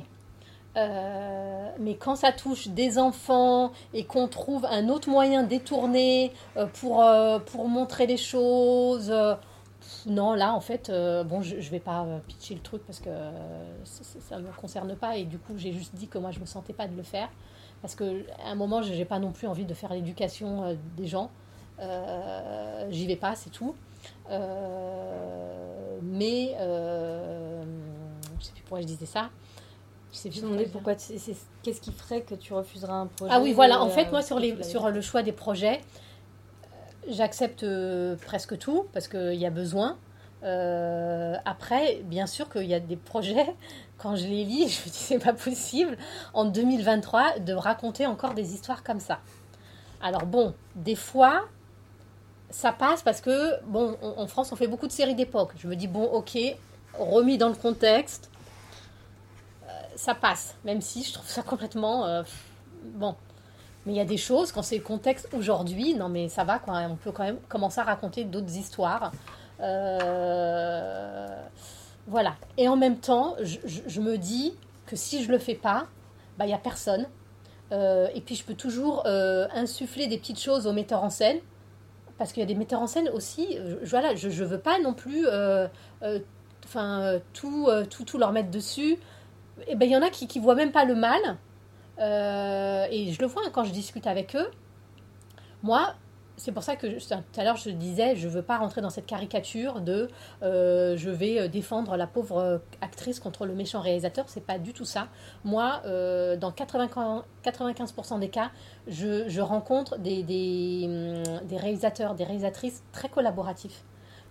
Mais quand ça touche des enfants et qu'on trouve un autre moyen détourné pour, pour montrer les choses, non, là, en fait, euh, bon, je ne vais pas euh, pitcher le truc parce que ça ne me concerne pas. Et du coup, j'ai juste dit que moi, je me sentais pas de le faire. Parce qu'à un moment, je n'ai pas non plus envie de faire l'éducation euh, des gens. J'y vais pas, c'est tout. mais, je sais plus pourquoi je disais ça. Je sais plus pourquoi. Qu'est-ce qui ferait que tu refuserais un projet Ah oui, voilà. En fait, moi, sur, les, sur le choix des projets, J'accepte euh, presque tout parce qu'il y a besoin. Euh, après, bien sûr qu'il y a des projets, quand je les lis, je me dis c'est pas possible en 2023 de raconter encore des histoires comme ça. Alors bon, des fois, ça passe parce que, bon, en France, on fait beaucoup de séries d'époque. Je me dis, bon, ok, remis dans le contexte, euh, ça passe, même si je trouve ça complètement... bon, mais il y a des choses, quand c'est le contexte aujourd'hui, non mais ça va, quoi, on peut quand même commencer à raconter d'autres histoires. Euh, voilà. Et en même temps, je, me dis que si je le fais pas, bah, il n'y a personne. Euh, et puis je peux toujours euh, insuffler des petites choses aux metteurs en scène. Parce qu'il y a des metteurs en scène aussi, je, voilà, je veux pas non plus tout, tout, tout leur mettre dessus. Et ben il y en a qui ne voient même pas le mal. Euh, et je le vois hein, quand je discute avec eux. Moi, c'est pour ça que tout à l'heure je disais, je ne veux pas rentrer dans cette caricature de euh, je vais euh, défendre la pauvre actrice contre le méchant réalisateur. C'est pas du tout ça. Moi, dans 80, 95% des cas, je, rencontre des, hum, des, réalisateurs, des réalisatrices très collaboratifs,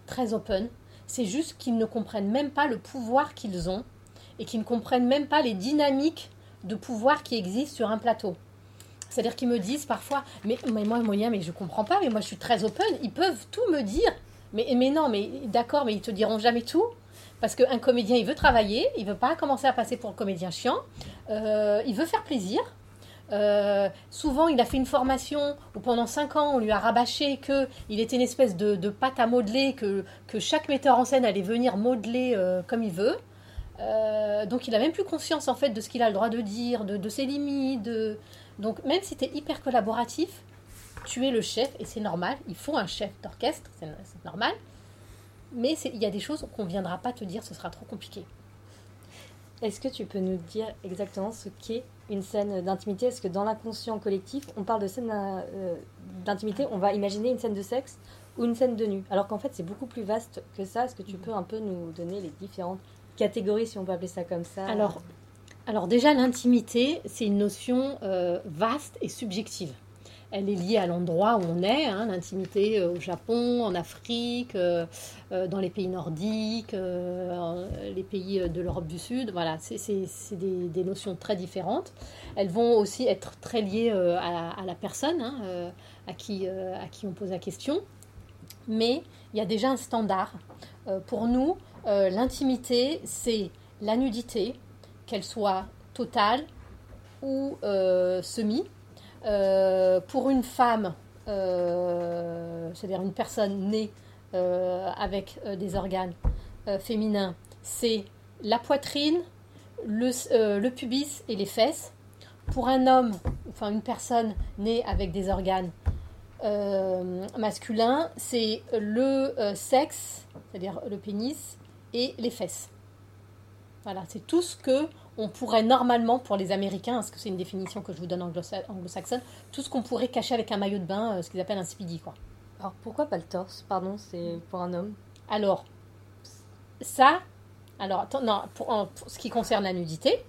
très open. C'est juste qu'ils ne comprennent même pas le pouvoir qu'ils ont et qu'ils ne comprennent même pas les dynamiques de pouvoir qui existe sur un plateau. C'est-à-dire qu'ils me disent parfois, mais, mais moi, moyen, mais je comprends pas, mais moi je suis très open, ils peuvent tout me dire. Mais, mais non, mais d'accord, mais ils te diront jamais tout. Parce qu'un comédien, il veut travailler, il veut pas commencer à passer pour le comédien chiant, euh, il veut faire plaisir. Euh, souvent, il a fait une formation où pendant 5 ans, on lui a rabâché qu'il était une espèce de, pâte à modeler, que, que chaque metteur en scène allait venir modeler euh, comme il veut. Euh, donc il a même plus conscience en fait de ce qu'il a le droit de dire, de, ses limites. Donc même si tu es hyper collaboratif, tu es le chef et c'est normal. Il faut un chef d'orchestre, c'est normal. Mais il y a des choses qu'on ne viendra pas te dire, ce sera trop compliqué. Est-ce que tu peux nous dire exactement ce qu'est une scène d'intimité? Est-ce que dans l'inconscient collectif, on parle de scène euh, d'intimité, on va imaginer une scène de sexe ou une scène de nu? Alors qu'en fait, c'est beaucoup plus vaste que ça. Est-ce que tu peux un peu nous donner les différentes catégorie, si on peut appeler ça comme ça Alors, alors déjà, l'intimité, c'est une notion euh, vaste et subjective. Elle est liée à l'endroit où on est, hein, l'intimité euh, au Japon, en Afrique, euh, dans les pays nordiques, les pays de l'Europe du Sud. Voilà, c'est des, des, notions très différentes. Elles vont aussi être très liées à, à, la personne hein, à, qui, à qui on pose la question. Mais il y a déjà un standard. pour nous, euh, l'intimité, c'est la nudité, qu'elle soit totale ou euh, semi. Euh, pour une femme, c'est-à-dire une personne née avec des organes féminins, c'est la poitrine, le, pubis et les fesses. Pour un homme, enfin une personne née avec des organes masculins, c'est le sexe, c'est-à-dire le pénis, et les fesses. Voilà, c'est tout ce que on pourrait normalement pour les Américains, parce que c'est une définition que je vous donne anglo-saxonne, tout ce qu'on pourrait cacher avec un maillot de bain, euh, ce qu'ils appellent un speedy, quoi. Alors pourquoi pas le torse? Pardon, c'est pour un homme. Alors, ça, alors non, pour, ce qui concerne la nudité,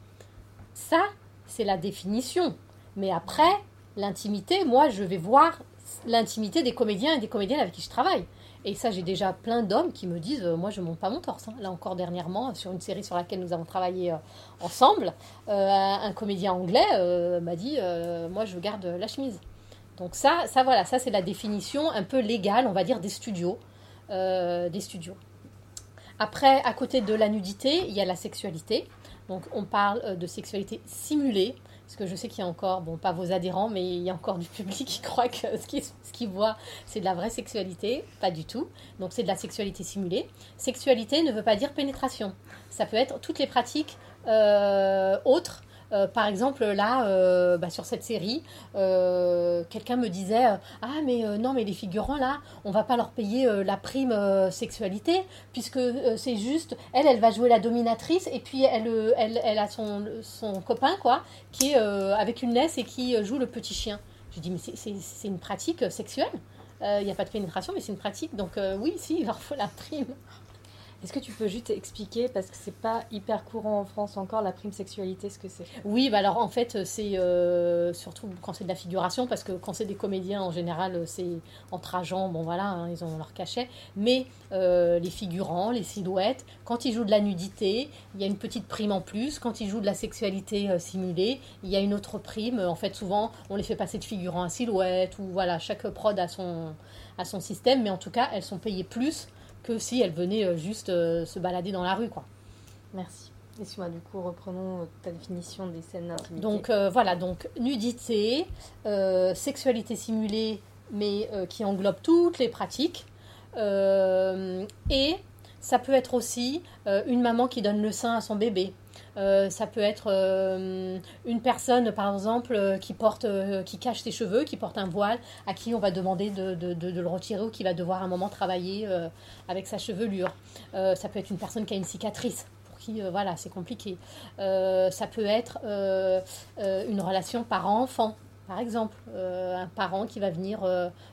ça, c'est la définition. Mais après, l'intimité, moi, je vais voir l'intimité des comédiens et des comédiennes avec qui je travaille. Et ça, j'ai déjà plein d'hommes qui me disent euh, Moi, je ne monte pas mon torse. Hein. Là encore, dernièrement, sur une série sur laquelle nous avons travaillé euh, ensemble, euh, un comédien anglais m'a dit Moi, je garde la chemise. Donc, ça, ça voilà, ça, c'est la définition un peu légale, on va dire, des studios. des studios. Après, à côté de la nudité, il y a la sexualité. Donc, on parle de sexualité simulée. Parce que je sais qu'il y a encore, bon, pas vos adhérents, mais il y a encore du public qui croit que ce qu'ils ce voient, c'est de la vraie sexualité. Pas du tout. Donc c'est de la sexualité simulée. Sexualité ne veut pas dire pénétration. Ça peut être toutes les pratiques euh, autres euh, par exemple, là, euh, bah, sur cette série, euh, quelqu'un me disait Ah, mais non, mais les figurants, là, on va pas leur payer la prime sexualité, puisque c'est juste, elle, elle va jouer la dominatrice, et puis elle, elle, a son, son copain, quoi, qui est avec une laisse et qui joue le petit chien. Je dis Mais c'est une pratique sexuelle? Il n'y a pas de pénétration, mais c'est une pratique. Donc oui, si, il leur faut la prime. Est-ce que tu peux juste expliquer, parce que c'est pas hyper courant en France encore, la prime sexualité, ce que c'est? Oui, bah alors en fait, c'est euh, surtout quand c'est de la figuration, parce que quand c'est des comédiens, en général, c'est entre agents, bon voilà, hein, ils ont leur cachet. Mais euh, les figurants, les silhouettes, quand ils jouent de la nudité, il y a une petite prime en plus. Quand ils jouent de la sexualité euh, simulée, il y a une autre prime. En fait, souvent, on les fait passer de figurants à silhouette, ou voilà, chaque prod a son, a son système, mais en tout cas, elles sont payées plus que si elle venait euh, juste euh, se balader dans la rue, quoi. Merci. Excuse-moi, du coup, reprenons ta définition des scènes d'intimité. Donc euh, voilà, donc nudité, sexualité simulée, mais qui englobe toutes les pratiques. et ça peut être aussi une maman qui donne le sein à son bébé. Euh, ça peut être euh, une personne, par exemple, euh, qui porte, qui cache ses cheveux, qui porte un voile, à qui on va demander de, de, le retirer ou qui va devoir à un moment travailler avec sa chevelure. ça peut être une personne qui a une cicatrice pour qui, voilà, c'est compliqué. ça peut être une relation parent-enfant, par exemple, un parent qui va venir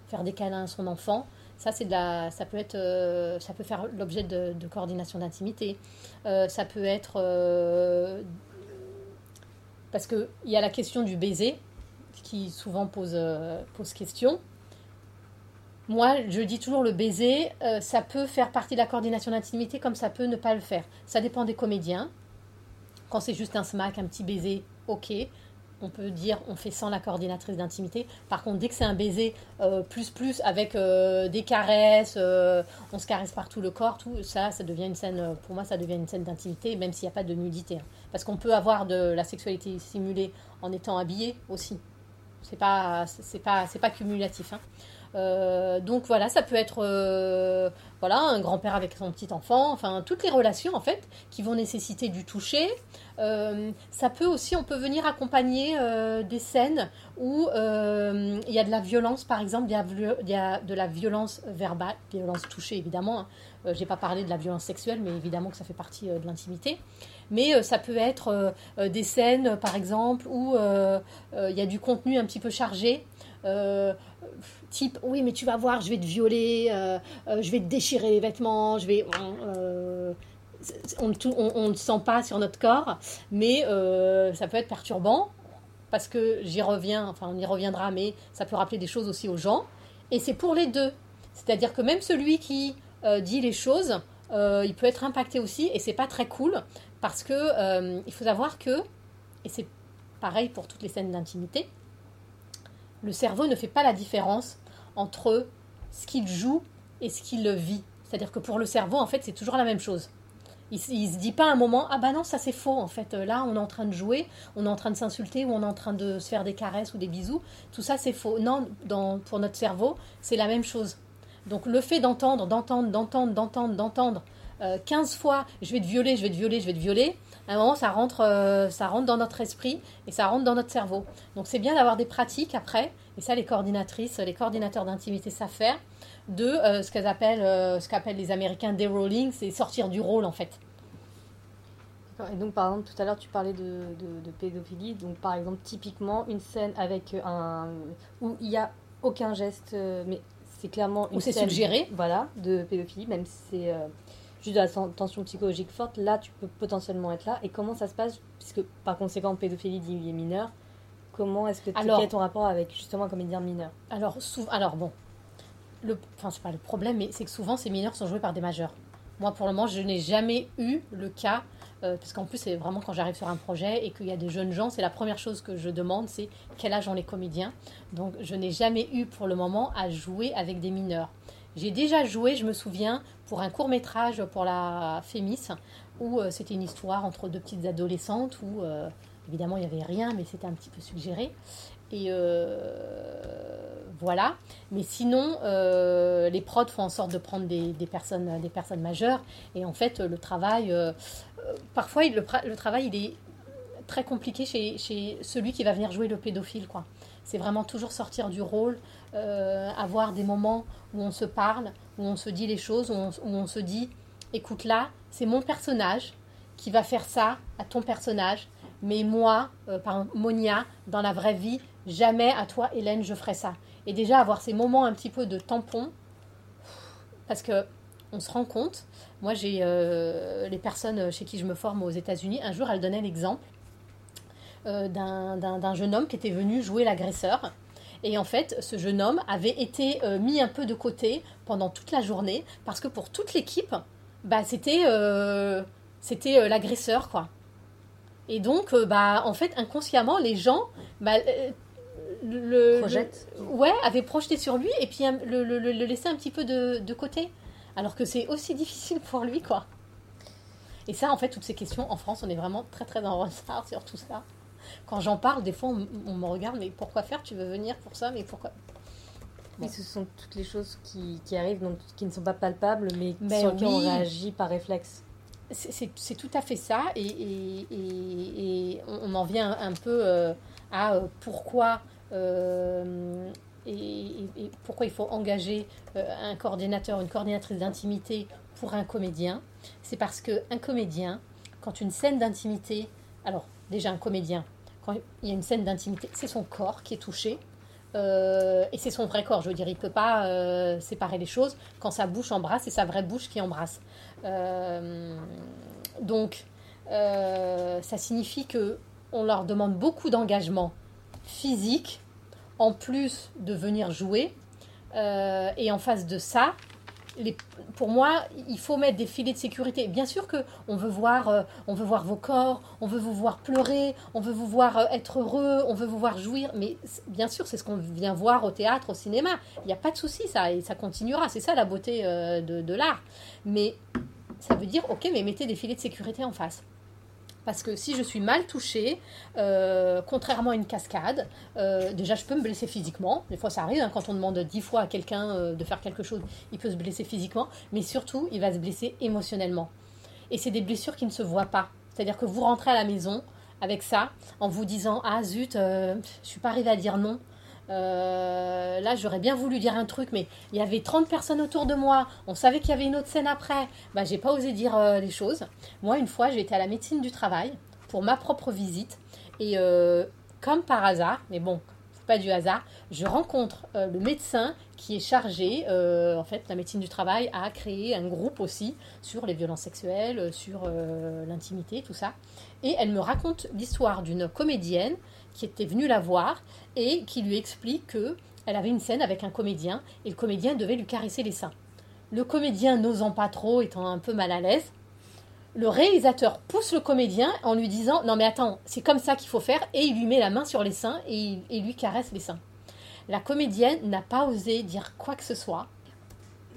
faire des câlins à son enfant. Ça, c'est de la, ça peut être, euh, ça peut faire l'objet de, coordination d'intimité. Euh, ça peut être euh, parce que il y a la question du baiser qui souvent pose pose question. Moi, je dis toujours le baiser, ça peut faire partie de la coordination d'intimité comme ça peut ne pas le faire. Ça dépend des comédiens. Quand c'est juste un smack, un petit baiser, ok on peut dire on fait sans la coordinatrice d'intimité. Par contre, dès que c'est un baiser euh, plus plus avec euh, des caresses, euh, on se caresse partout le corps, tout ça, ça devient une scène. Pour moi, ça devient une scène d'intimité, même s'il n'y a pas de nudité. Hein. Parce qu'on peut avoir de la sexualité simulée en étant habillé aussi. C'est pas c'est pas c'est pas cumulatif. Hein. Euh, donc voilà, ça peut être euh, voilà un grand-père avec son petit enfant, enfin toutes les relations en fait qui vont nécessiter du toucher. Euh, ça peut aussi, on peut venir accompagner des scènes où il y a de la violence, par exemple, il y a, de la violence verbale, violence touchée évidemment. Hein. J'ai pas parlé de la violence sexuelle, mais évidemment que ça fait partie de l'intimité. Mais ça peut être des scènes, par exemple, où il y a du contenu un petit peu chargé type oui mais tu vas voir je vais te violer euh, euh, je vais te déchirer les vêtements je vais euh, on, ne sent pas sur notre corps mais ça peut être perturbant parce que j'y reviens enfin on y reviendra mais ça peut rappeler des choses aussi aux gens et c'est pour les deux. C'est à dire que même celui qui dit les choses il peut être impacté aussi et c'est pas très cool parce que il faut savoir que et c'est pareil pour toutes les scènes d'intimité le cerveau ne fait pas la différence entre ce qu'il joue et ce qu'il vit. C'est-à-dire que pour le cerveau, en fait, c'est toujours la même chose. Il, ne se dit pas à un moment, ah bah non, ça c'est faux, en fait. Là, on est en train de jouer, on est en train de s'insulter ou on est en train de se faire des caresses ou des bisous. Tout ça, c'est faux. Non, pour notre cerveau, c'est la même chose. Donc le fait d'entendre, d'entendre, d'entendre, d'entendre, d'entendre 15 euh, fois, je vais te violer, je vais te violer, je vais te violer, à un moment, ça rentre, euh, ça rentre dans notre esprit et ça rentre dans notre cerveau. Donc c'est bien d'avoir des pratiques après, et ça les coordinatrices, les coordinateurs d'intimité savent faire, de euh, ce qu'elles appellent, ce qu'appellent les Américains rolling, c'est sortir du rôle en fait. Et donc, par exemple, tout à l'heure, tu parlais de, de, pédophilie. Donc, par exemple, typiquement, une scène avec un. où il n'y a aucun geste, euh, mais c'est clairement une Où c'est suggéré. Voilà, de pédophilie, même si c'est euh, juste de la tension psychologique forte. Là, tu peux potentiellement être là. Et comment ça se passe Puisque, par conséquent, pédophilie dit mineur. Comment est-ce que tu as ton rapport avec justement un comédien mineur? Alors, alors, bon. Le... Enfin, c'est pas le problème, mais c'est que souvent, ces mineurs sont joués par des majeurs. Moi, pour le moment, je n'ai jamais eu le cas euh, parce qu'en plus, c'est vraiment quand j'arrive sur un projet et qu'il y a des jeunes gens, c'est la première chose que je demande, c'est quel âge ont les comédiens? Donc, je n'ai jamais eu pour le moment à jouer avec des mineurs. J'ai déjà joué, je me souviens, pour un court métrage pour la Fémis, où euh, c'était une histoire entre deux petites adolescentes, où euh, évidemment il n'y avait rien, mais c'était un petit peu suggéré. Et voilà. Mais sinon, euh, les prods font en sorte de prendre des, personnes, des personnes majeures. Et en fait, le travail, euh, euh, parfois, le, le, travail, il est très compliqué chez, chez, celui qui va venir jouer le pédophile. quoi. C'est vraiment toujours sortir du rôle, avoir des moments où on se parle, où on se dit les choses, où on, se dit, écoute là, c'est mon personnage qui va faire ça à ton personnage. Mais moi, par Monia, dans la vraie vie, jamais à toi, Hélène, je ferai ça. Et déjà avoir ces moments un petit peu de tampon, parce que on se rend compte. Moi, j'ai euh, les personnes chez qui je me forme aux États-Unis. Un jour, elles donnaient l'exemple euh, d'un jeune homme qui était venu jouer l'agresseur. Et en fait, ce jeune homme avait été euh, mis un peu de côté pendant toute la journée parce que pour toute l'équipe, bah, c'était c'était l'agresseur, quoi. Et donc, bah, en fait, inconsciemment, les gens, bah, le, ouais, avait projeté sur lui et puis le, le, le laisser un petit peu de, de côté. Alors que c'est aussi difficile pour lui, quoi. Et ça, en fait, toutes ces questions, en France, on est vraiment très très en retard sur tout ça. Quand j'en parle, des fois, on, me regarde, mais pourquoi faire? Tu veux venir pour ça, mais pourquoi? Bon. ce sont toutes les choses qui, qui arrivent, donc, qui ne sont pas palpables, mais, sur lesquelles on réagit par réflexe. C'est tout à fait ça, et, et, et, on en vient un peu euh, à euh, pourquoi euh, et, pourquoi il faut engager un coordinateur, une coordinatrice d'intimité pour un comédien C'est parce qu'un comédien, quand une scène d'intimité, alors déjà un comédien, il y a une scène d'intimité, c'est son corps qui est touché. Euh, et c'est son vrai corps, je veux dire, il ne peut pas séparer les choses. Quand sa bouche embrasse, c'est sa vraie bouche qui embrasse. donc, ça signifie que on leur demande beaucoup d'engagement physique, en plus de venir jouer. Euh, et en face de ça, pour moi, il faut mettre des filets de sécurité. Bien sûr que on veut voir, euh, vos corps, on veut vous voir pleurer, on veut vous voir euh, être heureux, on veut vous voir jouir. Mais bien sûr, c'est ce qu'on vient voir au théâtre, au cinéma. Il n'y a pas de souci, ça et ça continuera. C'est ça la beauté de, de l'art. Mais ça veut dire, ok, mais mettez des filets de sécurité en face. Parce que si je suis mal touchée, euh, contrairement à une cascade, euh, déjà je peux me blesser physiquement. Des fois ça arrive, hein, quand on demande dix fois à quelqu'un euh, de faire quelque chose, il peut se blesser physiquement, mais surtout il va se blesser émotionnellement. Et c'est des blessures qui ne se voient pas. C'est-à-dire que vous rentrez à la maison avec ça, en vous disant Ah zut, je suis pas arrivée à dire non. Euh, là, j'aurais bien voulu dire un truc, mais il y avait 30 personnes autour de moi. On savait qu'il y avait une autre scène après. Bah, j'ai pas osé dire euh, les choses. Moi, une fois, j'ai été à la médecine du travail pour ma propre visite. Et euh, comme par hasard, mais bon, c'est pas du hasard, je rencontre le médecin qui est chargé, en fait, la médecine du travail a créé un groupe aussi sur les violences sexuelles, sur l'intimité, tout ça. Et elle me raconte l'histoire d'une comédienne qui était venue la voir et qui lui explique que elle avait une scène avec un comédien et le comédien devait lui caresser les seins. Le comédien n'osant pas trop, étant un peu mal à l'aise, le réalisateur pousse le comédien en lui disant non mais attends, c'est comme ça qu'il faut faire et il lui met la main sur les seins et, et lui caresse les seins. La comédienne n'a pas osé dire quoi que ce soit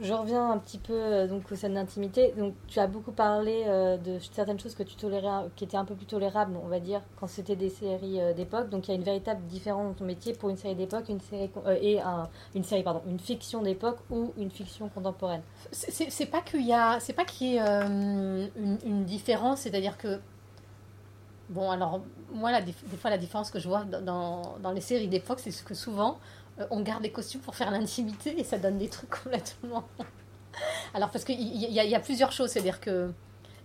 je reviens un petit peu euh, donc aux scènes d'intimité. Donc tu as beaucoup parlé euh, de certaines choses que tu tolérais, qui étaient un peu plus tolérables, on va dire, quand c'était des séries euh, d'époque. Donc il y a une véritable différence dans ton métier pour une série d'époque, une série et une série pardon, une fiction d'époque ou une fiction contemporaine. C'est pas qu'il y a, c'est pas qu'il y ait une, différence, c'est-à-dire que bon alors moi des, fois la différence que je vois dans, dans les séries d'époque, c'est que souvent on garde les costumes pour faire l'intimité et ça donne des trucs complètement. Alors, parce qu'il y, y, a plusieurs choses, c'est-à-dire que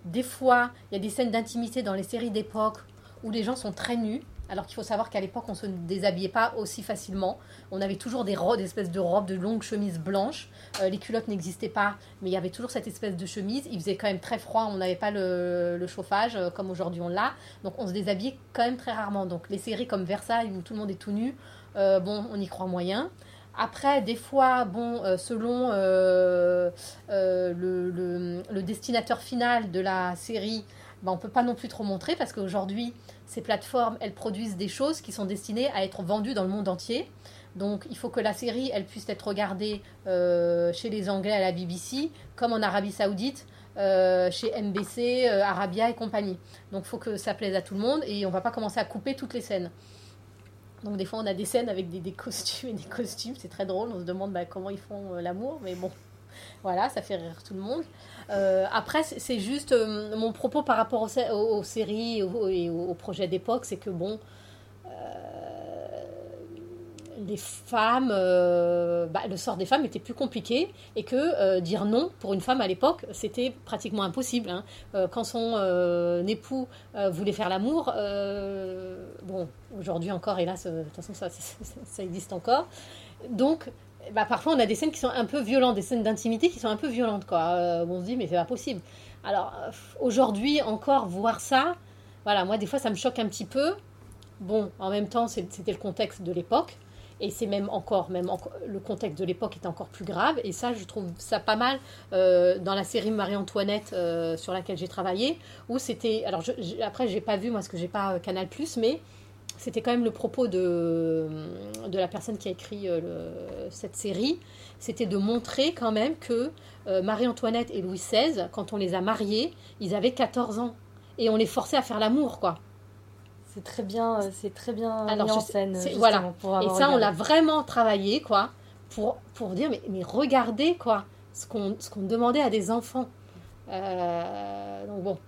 des fois, il y a des scènes d'intimité dans les séries d'époque où les gens sont très nus. Alors qu'il faut savoir qu'à l'époque, on se déshabillait pas aussi facilement. On avait toujours des robes, des espèces de robes, de longues chemises blanches. Euh, les culottes n'existaient pas, mais il y avait toujours cette espèce de chemise. Il faisait quand même très froid, on n'avait pas le, chauffage euh, comme aujourd'hui on l'a. Donc on se déshabillait quand même très rarement. Donc les séries comme Versailles où tout le monde est tout nu, euh, bon, on y croit moyen. Après, des fois, bon, selon le, le, destinateur final de la série, ben, on ne peut pas non plus trop montrer parce qu'aujourd'hui, ces plateformes, elles produisent des choses qui sont destinées à être vendues dans le monde entier. Donc il faut que la série, elle puisse être regardée euh, chez les Anglais à la BBC, comme en Arabie Saoudite, euh, chez MBC, euh, Arabia et compagnie. Donc il faut que ça plaise à tout le monde et on va pas commencer à couper toutes les scènes. Donc des fois on a des scènes avec des, costumes et des costumes, c'est très drôle, on se demande bah, comment ils font l'amour, mais bon, voilà, ça fait rire tout le monde. Euh, après, c'est juste euh, mon propos par rapport aux, séries et aux, projets d'époque, c'est que bon, euh, les femmes, bah, le sort des femmes était plus compliqué et que dire non pour une femme à l'époque, c'était pratiquement impossible. Hein. quand son époux voulait faire l'amour, bon, aujourd'hui encore, hélas, de toute façon, ça, existe encore. Donc, bah, parfois on a des scènes qui sont un peu violentes, des scènes d'intimité qui sont un peu violentes, quoi. Euh, on se dit, mais c'est pas possible. Alors, euh, aujourd'hui, encore voir ça, voilà, moi, des fois, ça me choque un petit peu. Bon, en même temps, c'était le contexte de l'époque. Et c'est même encore, même le contexte de l'époque est encore plus grave. Et ça, je trouve ça pas mal euh, dans la série Marie-Antoinette sur laquelle j'ai travaillé, où c'était. Alors, je, je, après, j'ai pas vu, moi, parce que j'ai pas Canal, mais c'était quand même le propos de, de la personne qui a écrit euh, cette série, c'était de montrer quand même que euh, Marie-Antoinette et Louis XVI, quand on les a mariés, ils avaient 14 ans. Et on les forçait à faire l'amour, quoi. C'est très bien, euh, c'est très bien mis en scène. Voilà. et ça, on l'a vraiment travaillé, quoi, pour, pour dire, mais, mais regardez, quoi, ce qu'on qu'on demandait à des enfants. donc bon,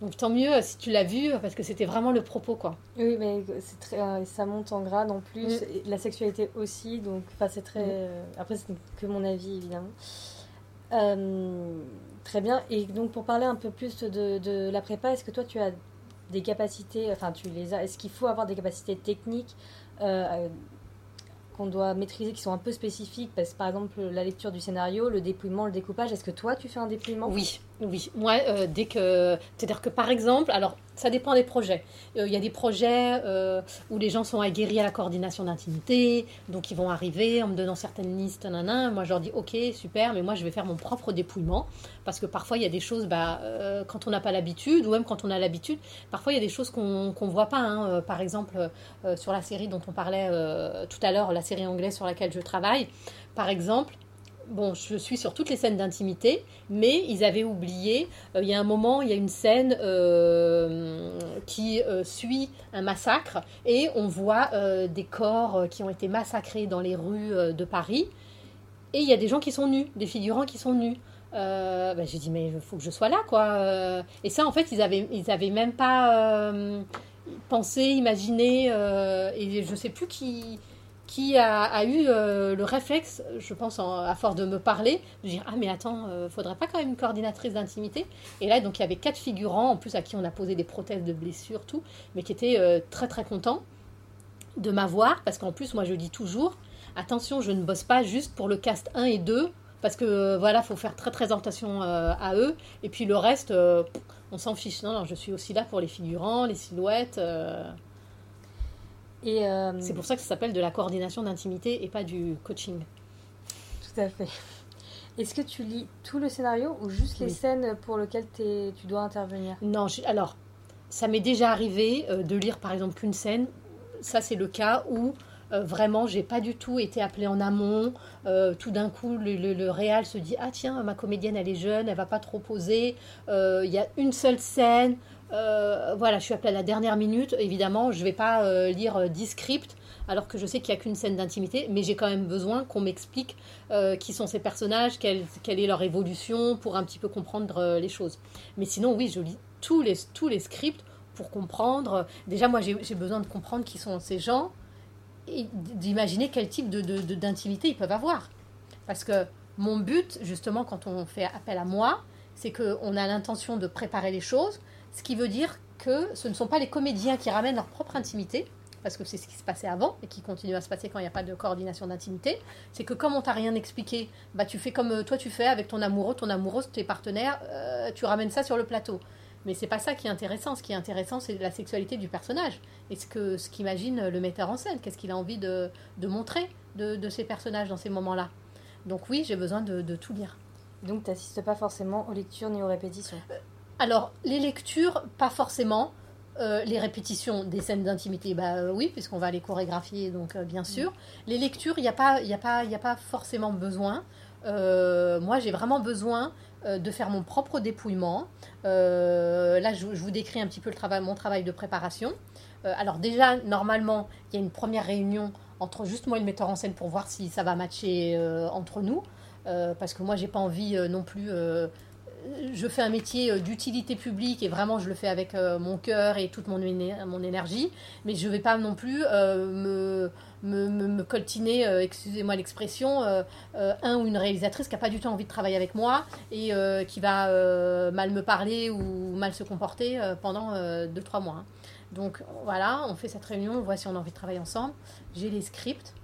donc tant mieux euh, si tu l'as vu, parce que c'était vraiment le propos, quoi. Oui, mais c'est très, euh, ça monte en grade en plus, la sexualité aussi, donc c'est très... Euh, après, c'est que mon avis, évidemment. très bien, et donc pour parler un peu plus de, de la prépa, est-ce que toi, tu as des capacités, enfin tu les as, est-ce qu'il faut avoir des capacités techniques qu'on doit maîtriser qui sont un peu spécifiques? Parce par exemple la lecture du scénario, le dépouillement, le découpage. Est-ce que toi tu fais un dépouillement? Oui, oui. Moi, dès que, c'est-à-dire que par exemple, alors ça dépend des projets. Euh, il y a des projets euh, où les gens sont aguerris à la coordination d'intimité, donc ils vont arriver en me donnant certaines listes, nanan. Moi, je leur dis ok, super, mais moi je vais faire mon propre dépouillement parce que parfois il y a des choses, bah, euh, quand on n'a pas l'habitude ou même quand on a l'habitude, parfois il y a des choses qu'on ne voit pas. Hein. Par exemple, sur la série dont on parlait tout à l'heure, la série anglaise sur laquelle je travaille, par exemple bon, je suis sur toutes les scènes d'intimité, mais ils avaient oublié, euh, il y a un moment, il y a une scène euh, qui euh, suit un massacre et on voit des corps qui ont été massacrés dans les rues de Paris et il y a des gens qui sont nus, des figurants qui sont nus. Bah, j'ai dit mais il faut que je sois là quoi. et ça en fait ils avaient même pas pensé, imaginé et je sais plus qui qui a, eu euh, le réflexe, je pense à force de me parler, de dire ah mais attends, euh, faudrait pas quand même une coordinatrice d'intimité? Et là donc il y avait quatre figurants en plus à qui on a posé des prothèses de blessures tout, mais qui étaient euh, très très contents de m'avoir parce qu'en plus moi je dis toujours attention je ne bosse pas juste pour le cast 1 et 2 parce que voilà faut faire très très à eux. Et puis le reste on s'en fiche. Non non je suis aussi là pour les figurants les silhouettes euh, c'est pour ça que ça s'appelle de la coordination d'intimité et pas du coaching. Tout à fait. Est-ce que tu lis tout le scénario ou juste les scènes pour lesquelles tu dois intervenir? Non, alors, ça m'est déjà arrivé euh, de lire par exemple qu'une scène. Ça, c'est le cas où euh, vraiment, j'ai pas du tout été appelée en amont. tout d'un coup, le, le, réal se dit Ah, tiens, ma comédienne, elle est jeune, elle va pas trop poser. Il y a une seule scène. Euh, voilà, je suis appelée à la dernière minute. Évidemment, je ne vais pas euh, lire 10 euh, scripts alors que je sais qu'il n'y a qu'une scène d'intimité, mais j'ai quand même besoin qu'on m'explique qui sont ces personnages, quelle, est leur évolution, pour un petit peu comprendre les choses. Mais sinon, oui, je lis tous les, scripts pour comprendre. Déjà, moi, j'ai besoin de comprendre qui sont ces gens et d'imaginer quel type d'intimité de, ils peuvent avoir. Parce que mon but, justement, quand on fait appel à moi, c'est qu'on a l'intention de préparer les choses, ce qui veut dire que ce ne sont pas les comédiens qui ramènent leur propre intimité, parce que c'est ce qui se passait avant et qui continue à se passer quand il n'y a pas de coordination d'intimité, c'est que comme on t'a rien expliqué, bah tu fais comme euh, toi tu fais avec ton amoureux, ton amoureuse, tes partenaires, euh, tu ramènes ça sur le plateau. Mais c'est pas ça qui est intéressant. Ce qui est intéressant, c'est la sexualité du personnage. Et ce que ce qu'imagine le metteur en scène. Qu'est-ce qu'il a envie de, de montrer de, de, ces personnages dans ces moments-là? Donc oui, j'ai besoin de, de, tout lire. Donc tu n'assistes pas forcément aux lectures ni aux répétitions? Euh, Alors, les lectures, pas forcément. Euh, les répétitions des scènes d'intimité, bah euh, oui, puisqu'on va les chorégraphier, donc euh, bien sûr. Les lectures, il n'y a, pas, a, pas, a pas forcément besoin. moi, j'ai vraiment besoin de faire mon propre dépouillement. là, je, je, vous décris un petit peu le travail, mon travail de préparation. alors déjà, normalement, il y a une première réunion entre juste moi et le metteur en scène pour voir si ça va matcher entre nous. parce que moi, j'ai pas envie non plus je fais un métier euh, d'utilité publique et vraiment je le fais avec euh, mon cœur et toute mon, mon énergie, mais je ne vais pas non plus euh, me, me, coltiner, excusez-moi l'expression, un ou une réalisatrice qui n'a pas du tout envie de travailler avec moi et qui va mal me parler ou mal se comporter pendant 2-3 mois. Hein. Donc voilà, on fait cette réunion, on voit si on a envie de travailler ensemble. J'ai les scripts,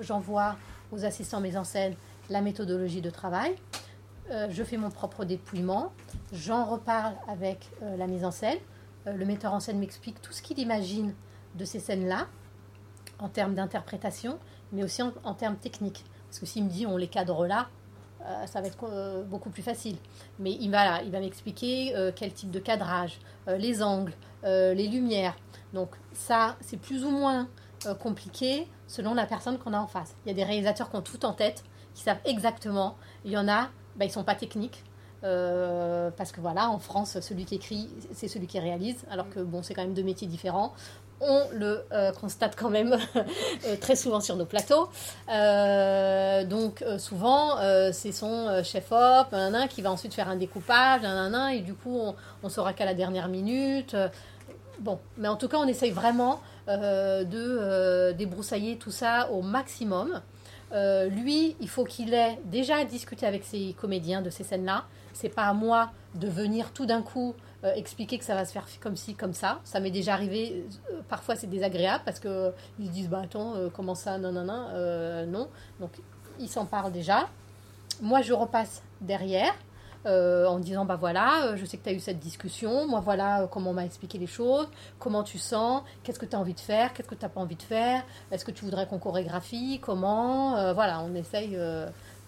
j'envoie aux assistants mise en scène la méthodologie de travail. Euh, je fais mon propre dépouillement, j'en reparle avec euh, la mise en scène. Euh, le metteur en scène m'explique tout ce qu'il imagine de ces scènes-là, en termes d'interprétation, mais aussi en, termes techniques. Parce que s'il me dit on les cadre là, ça va être beaucoup plus facile. Mais il va, il va m'expliquer quel type de cadrage, les angles, les lumières. Donc ça, c'est plus ou moins compliqué selon la personne qu'on a en face. Il y a des réalisateurs qui ont tout en tête, qui savent exactement. Il y en a ben, ils sont pas techniques. Euh, parce que voilà, en France, celui qui écrit, c'est celui qui réalise, alors que bon, c'est quand même deux métiers différents. On le euh, constate quand même euh, très souvent sur nos plateaux. donc souvent, c'est son chef-op, un qui va ensuite faire un découpage, un et du coup, on, on saura qu'à la dernière minute. Bon, mais en tout cas, on essaye vraiment de débroussailler tout ça au maximum. Euh, lui, il faut qu'il ait déjà discuté avec ses comédiens de ces scènes-là. C'est pas à moi de venir tout d'un coup euh, expliquer que ça va se faire comme ci, comme ça. Ça m'est déjà arrivé. Euh, parfois, c'est désagréable parce que ils disent bah attends, comment ça, non, non, non, non. Donc, ils s'en parlent déjà. Moi, je repasse derrière. Euh, en disant bah voilà, euh, je sais que tu as eu cette discussion, moi voilà euh, comment on m'a expliqué les choses, comment tu sens, qu'est-ce que tu as envie de faire, qu'est-ce que tu n'as pas envie de faire, est-ce que tu voudrais qu'on chorégraphie, comment, voilà, on essaye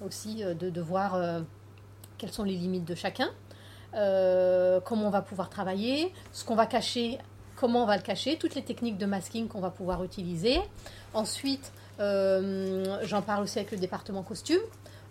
aussi de, voir quelles sont les limites de chacun, comment on va pouvoir travailler, ce qu'on va cacher, comment on va le cacher, toutes les techniques de masking qu'on va pouvoir utiliser. Ensuite, j'en parle aussi avec le département costume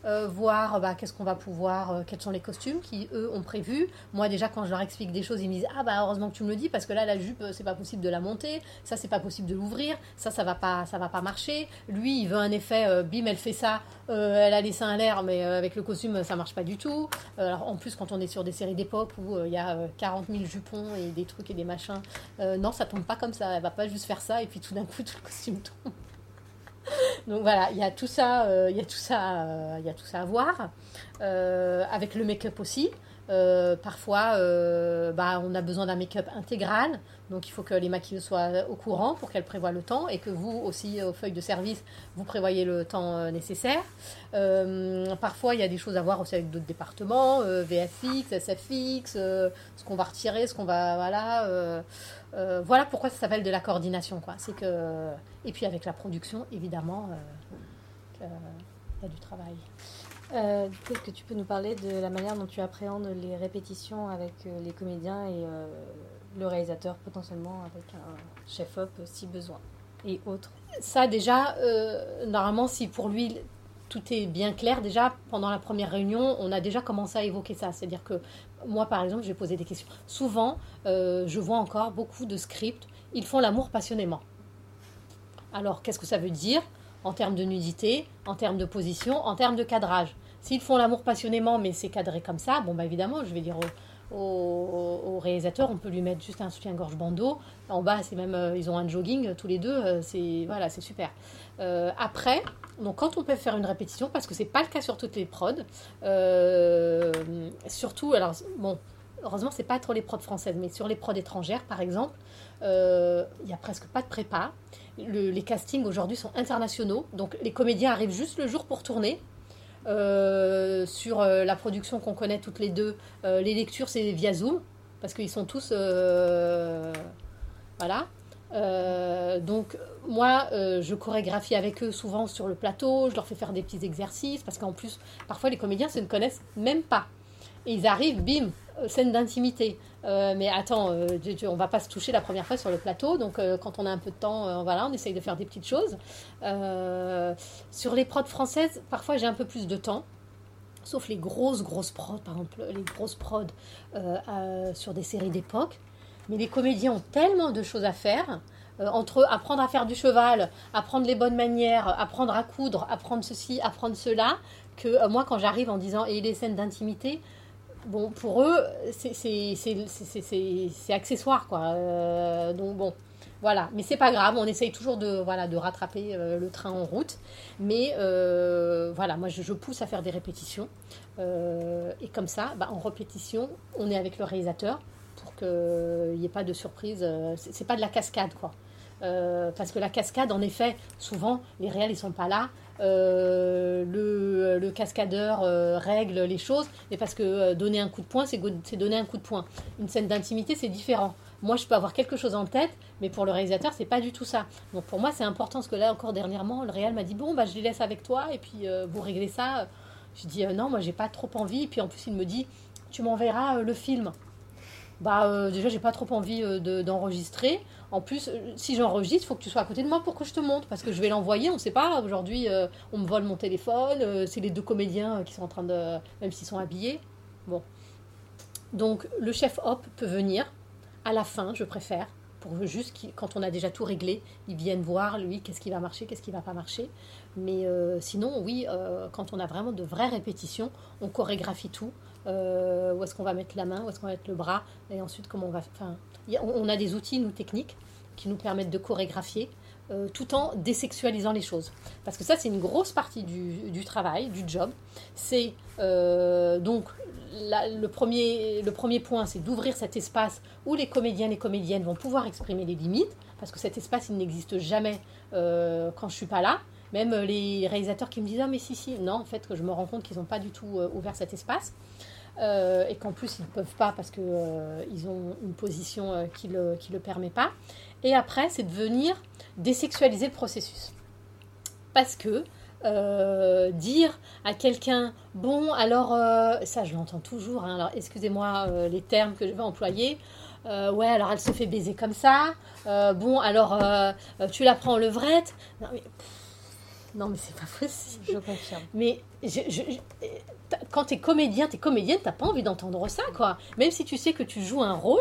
euh, voir bah, qu'est-ce qu'on va pouvoir, euh, quels sont les costumes qui eux ont prévu. Moi déjà quand je leur explique des choses, ils me disent ah bah heureusement que tu me le dis parce que là la jupe c'est pas possible de la monter, ça c'est pas possible de l'ouvrir, ça ça va pas ça va pas marcher. Lui il veut un effet euh, bim elle fait ça, elle a les seins à l'air mais avec le costume ça marche pas du tout. en plus quand on est sur des séries d'époque où il y a 40 000 jupons et des trucs et des machins, non ça tombe pas comme ça, elle va pas juste faire ça et puis tout d'un coup tout le costume tombe. Donc voilà, il y a tout ça, euh, il y a tout ça, euh, il y a tout ça à voir. Euh, avec le make-up aussi. parfois, bah, on a besoin d'un make-up intégral, donc il faut que les maquilleuses soient au courant pour qu'elles prévoient le temps et que vous aussi, aux feuilles de service, vous prévoyez le temps nécessaire. parfois, il y a des choses à voir aussi avec d'autres départements, VFX, SFX, ce qu'on va retirer, ce qu'on va, voilà. voilà pourquoi ça s'appelle de la coordination, quoi. Que et puis avec la production, évidemment, euh, il y a du travail. Euh, Est-ce que tu peux nous parler de la manière dont tu appréhendes les répétitions avec euh, les comédiens et euh, le réalisateur, potentiellement avec un chef-op si besoin, et autres Ça déjà, normalement, si pour lui tout est bien clair, déjà pendant la première réunion, on a déjà commencé à évoquer ça. C'est-à-dire que moi, par exemple, j'ai posé des questions. Souvent, je vois encore beaucoup de scripts, ils font l'amour passionnément. Alors, qu'est-ce que ça veut dire en termes de nudité, en termes de position, en termes de cadrage? S'ils font l'amour passionnément, mais c'est cadré comme ça, bon, bah évidemment, je vais dire au, réalisateur, on peut lui mettre juste un soutien-gorge bandeau. En bas, c'est même, ils ont un jogging tous les deux. c'est voilà, c'est super. après, donc quand on peut faire une répétition, parce que c'est pas le cas sur toutes les prods, surtout, alors bon, heureusement, c'est pas trop les prods françaises, mais sur les prods étrangères, par exemple, il n'y a presque pas de prépa les castings aujourd'hui sont internationaux, donc les comédiens arrivent juste le jour pour tourner. Euh, sur euh, la production qu'on connaît toutes les deux, euh, les lectures c'est via Zoom parce qu'ils sont tous voilà. donc moi je chorégraphie avec eux souvent sur le plateau, je leur fais faire des petits exercices parce qu'en plus parfois les comédiens se ne connaissent même pas et ils arrivent, bim, scène d'intimité. Euh, mais attends, euh, on va pas se toucher la première fois sur le plateau, donc euh, quand on a un peu de temps, voilà, on essaye de faire des petites choses. sur les prods françaises, parfois j'ai un peu plus de temps, sauf les grosses, grosses prods, par exemple, les grosses prods sur des séries d'époque. Mais les comédiens ont tellement de choses à faire. entre apprendre à faire du cheval, apprendre les bonnes manières, apprendre à coudre, apprendre ceci, apprendre cela, que moi quand j'arrive en disant et les scènes d'intimité, bon, pour eux, c'est accessoire, quoi. Euh, donc bon, voilà. Mais c'est pas grave, on essaye toujours de, voilà, de rattraper euh, le train en route. Mais euh, voilà, moi, je, pousse à faire des répétitions. et comme ça, bah, en répétition, on est avec le réalisateur pour qu'il n'y ait pas de surprise. c'est pas de la cascade, quoi. parce que la cascade, en effet, souvent, les réels, ils sont pas là. Euh, le, cascadeur euh, règle les choses, mais parce que euh, donner un coup de poing, c'est donner un coup de poing. Une scène d'intimité, c'est différent. Moi, je peux avoir quelque chose en tête, mais pour le réalisateur, c'est pas du tout ça. Donc pour moi, c'est important parce que là, encore dernièrement, le réal m'a dit bon, bah, je les laisse avec toi et puis vous réglez ça. Je dis non, moi, j'ai pas trop envie. Et puis en plus, il me dit tu m'enverras le film bah euh, déjà j'ai pas trop envie euh, d'enregistrer. en plus, euh, si j'enregistre, il faut que tu sois à côté de moi pour que je te montre, parce que je vais l'envoyer, on sait pas. Aujourd'hui, on me vole mon téléphone, c'est les deux comédiens qui sont en train de, même s'ils sont habillés. Bon, donc le chef hop peut venir à la fin, je préfère, pour juste quand on a déjà tout réglé, ils viennent voir lui qu'est-ce qui va marcher, qu'est-ce qui va pas marcher. Mais sinon, oui, quand on a vraiment de vraies répétitions, on chorégraphie tout. Euh, où est-ce qu'on va mettre la main, où est-ce qu'on va mettre le bras, et ensuite comment on va. Enfin, on a des outils, nous, techniques, qui nous permettent de chorégraphier. Euh, tout en désexualisant les choses. Parce que ça, c'est une grosse partie du, travail, du job. C'est euh, donc le, premier, le premier point, c'est d'ouvrir cet espace où les comédiens, les comédiennes vont pouvoir exprimer les limites, parce que cet espace, il n'existe jamais quand je suis pas là. Même les réalisateurs qui me disent ah mais si si non en fait que je me rends compte qu'ils n'ont pas du tout ouvert cet espace. Euh, et qu'en plus ils ne peuvent pas parce qu'ils euh, ils ont une position euh, qui ne le, qui le permet pas. Et après, c'est de venir désexualiser le processus. Parce que dire à quelqu'un, bon, alors, ça je l'entends toujours, hein, alors excusez-moi les termes que je vais employer, ouais, alors elle se fait baiser comme ça, bon, alors tu la prends en levrette. Non, mais, non, mais c'est pas possible. Je confirme. Mais je, quand tu es comédien, tu es comédienne, tu pas envie d'entendre ça, quoi. Même si tu sais que tu joues un rôle,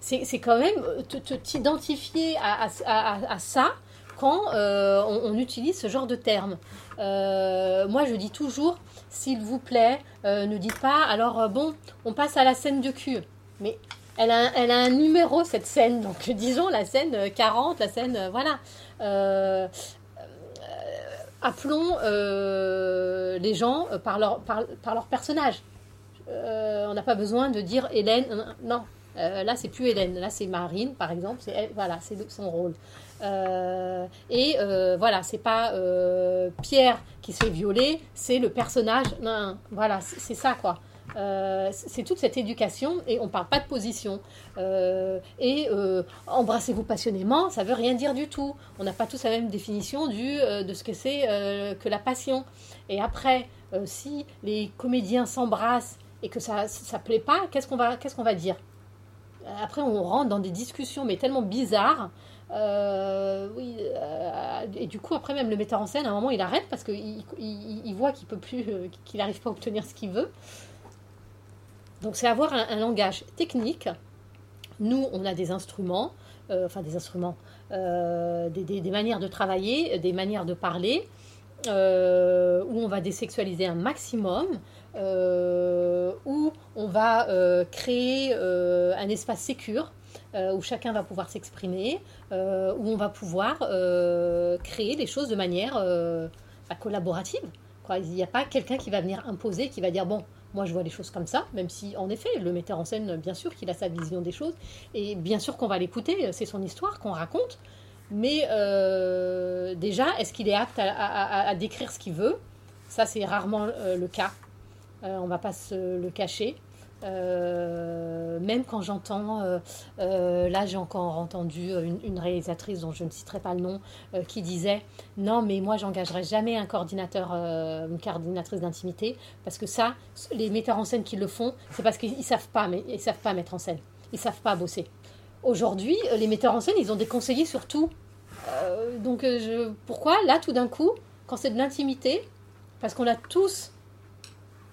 c'est quand même euh, t'identifier à, à, ça quand euh, on, utilise ce genre de termes. Euh, moi, je dis toujours, s'il vous plaît, ne dites pas, alors bon, on passe à la scène de cul. Mais elle a, elle a un numéro, cette scène. Donc, disons la scène 40, la scène, voilà appelons euh, les gens euh, par leur, par, leur personnage. Euh, on n'a pas besoin de dire Hélène. Non, là c'est plus Hélène, là c'est Marine par exemple. Voilà, c'est son rôle. et voilà, c'est pas Pierre qui se fait violer, c'est le personnage. Voilà, c'est ça quoi. Euh, c'est toute cette éducation et on ne parle pas de position. Euh, et euh, embrassez-vous passionnément, ça veut rien dire du tout. On n'a pas tous la même définition du, de ce que c'est que la passion. Et après, si les comédiens s'embrassent et que ça ne plaît pas, qu'est-ce qu'on va, qu'est-ce va dire? Après, on rentre dans des discussions, mais tellement bizarres. et du coup, après, même le metteur en scène, à un moment, il arrête parce qu'il il, voit qu'il peut qu'il n'arrive pas à obtenir ce qu'il veut. Donc c'est avoir un, langage technique. Nous, on a des instruments, euh, enfin des instruments, euh, des, manières de travailler, des manières de parler, euh, où on va désexualiser un maximum, où on, va créer un espace sécur où chacun va pouvoir s'exprimer, où on va pouvoir créer des choses de manière bah, collaborative. Il n'y a pas quelqu'un qui va venir imposer, qui va dire bon, moi je vois les choses comme ça, même si en effet le metteur en scène, bien sûr qu'il a sa vision des choses, et bien sûr qu'on va l'écouter, c'est son histoire qu'on raconte, mais déjà, est-ce qu'il est apte à décrire ce qu'il veut? Ça c'est rarement le cas. Euh, on va pas se le cacher. Euh, même quand j'entends, euh, là j'ai encore entendu une, réalisatrice dont je ne citerai pas le nom, qui disait non mais moi j'engagerai jamais un coordinateur, une coordinatrice d'intimité parce que ça, les metteurs en scène qui le font, c'est parce qu'ils savent pas, mais ils savent pas mettre en scène, ils savent pas bosser. Aujourd'hui, les metteurs en scène, ils ont des conseillers sur tout. donc pourquoi là tout d'un coup, quand c'est de l'intimité, parce qu'on a tous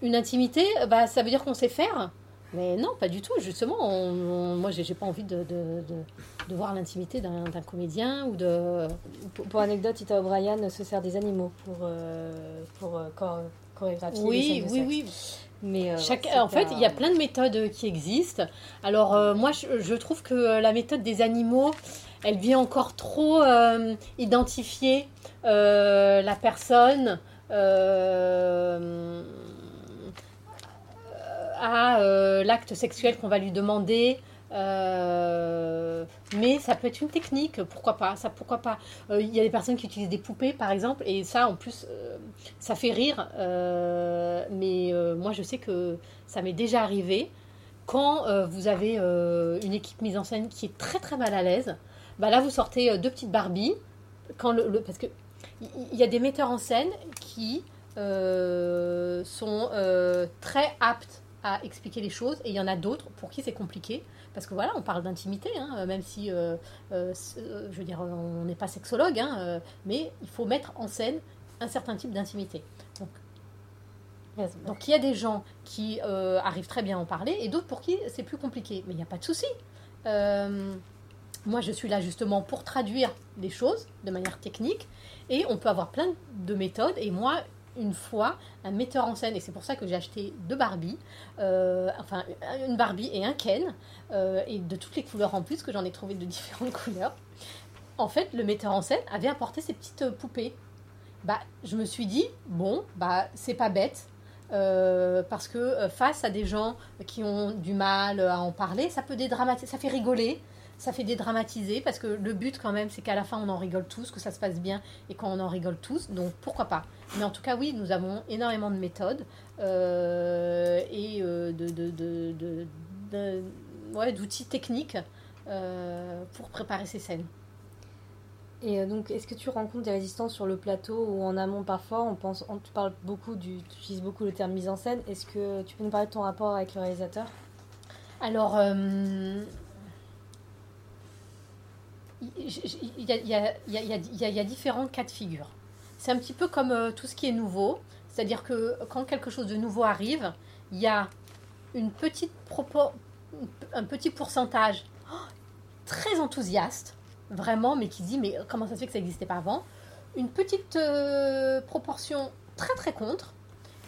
une intimité, bah, ça veut dire qu'on sait faire. Mais non, pas du tout. Justement, on, moi, j'ai pas envie de, de, voir l'intimité d'un comédien ou de. Pour, anecdote, Ita O'Brien se sert des animaux pour, euh, pour euh, chorégraphier. Oui, oui, oui. Mais euh, Chaque, en fait, il y a plein de méthodes qui existent. Alors, moi, je, trouve que la méthode des animaux, elle vient encore trop identifier la personne à euh, l'acte sexuel qu'on va lui demander. Euh, mais ça peut être une technique, pourquoi pas Ça, pourquoi pas euh, Il y a des personnes qui utilisent des poupées, par exemple, et ça, en plus, ça fait rire. mais moi, je sais que ça m'est déjà arrivé quand vous avez une équipe mise en scène qui est très très mal à l'aise. Bah là, vous sortez deux petites Barbies, quand le, parce que il y a des metteurs en scène qui sont très aptes à expliquer les choses et il y en a d'autres pour qui c'est compliqué. Parce que voilà on parle d'intimité hein, même si euh, euh, euh, je veux dire on n'est pas sexologue hein, mais il faut mettre en scène un certain type d'intimité. Donc donc il y a des gens qui arrivent très bien à en parler et d'autres pour qui c'est plus compliqué. Mais il n'y a pas de souci. Moi je suis là justement pour traduire les choses de manière technique et on peut avoir plein de méthodes et moi une fois un metteur en scène, et c'est pour ça que j'ai acheté deux Barbie, euh, enfin une Barbie et un Ken, euh, et de toutes les couleurs en plus, que j'en ai trouvé de différentes couleurs. En fait, le metteur en scène avait apporté ces petites poupées. Bah, je me suis dit, bon, bah, c'est pas bête, euh, parce que face à des gens qui ont du mal à en parler, ça peut dédramatiser, ça fait rigoler, ça fait dédramatiser parce que le but quand même c'est qu'à la fin on en rigole tous, que ça se passe bien et qu'on en rigole tous, donc pourquoi pas. Mais en tout cas oui, nous avons énormément de méthodes euh, et euh, de, de, ouais, d'outils techniques euh, pour préparer ces scènes. Et donc, est-ce que tu rencontres des résistances sur le plateau ou en amont parfois? On pense, on tu parles beaucoup du, tu utilises beaucoup le terme mise en scène. Est-ce que tu peux nous parler de ton rapport avec le réalisateur? Alors, il y, a, différents cas de figure. C'est un petit peu comme euh, tout ce qui est nouveau, c'est-à-dire que quand quelque chose de nouveau arrive, il y a petite un petit pourcentage oh, très enthousiaste, vraiment, mais qui dit mais comment ça se fait que ça n'existait pas avant? Une petite euh, proportion très très contre,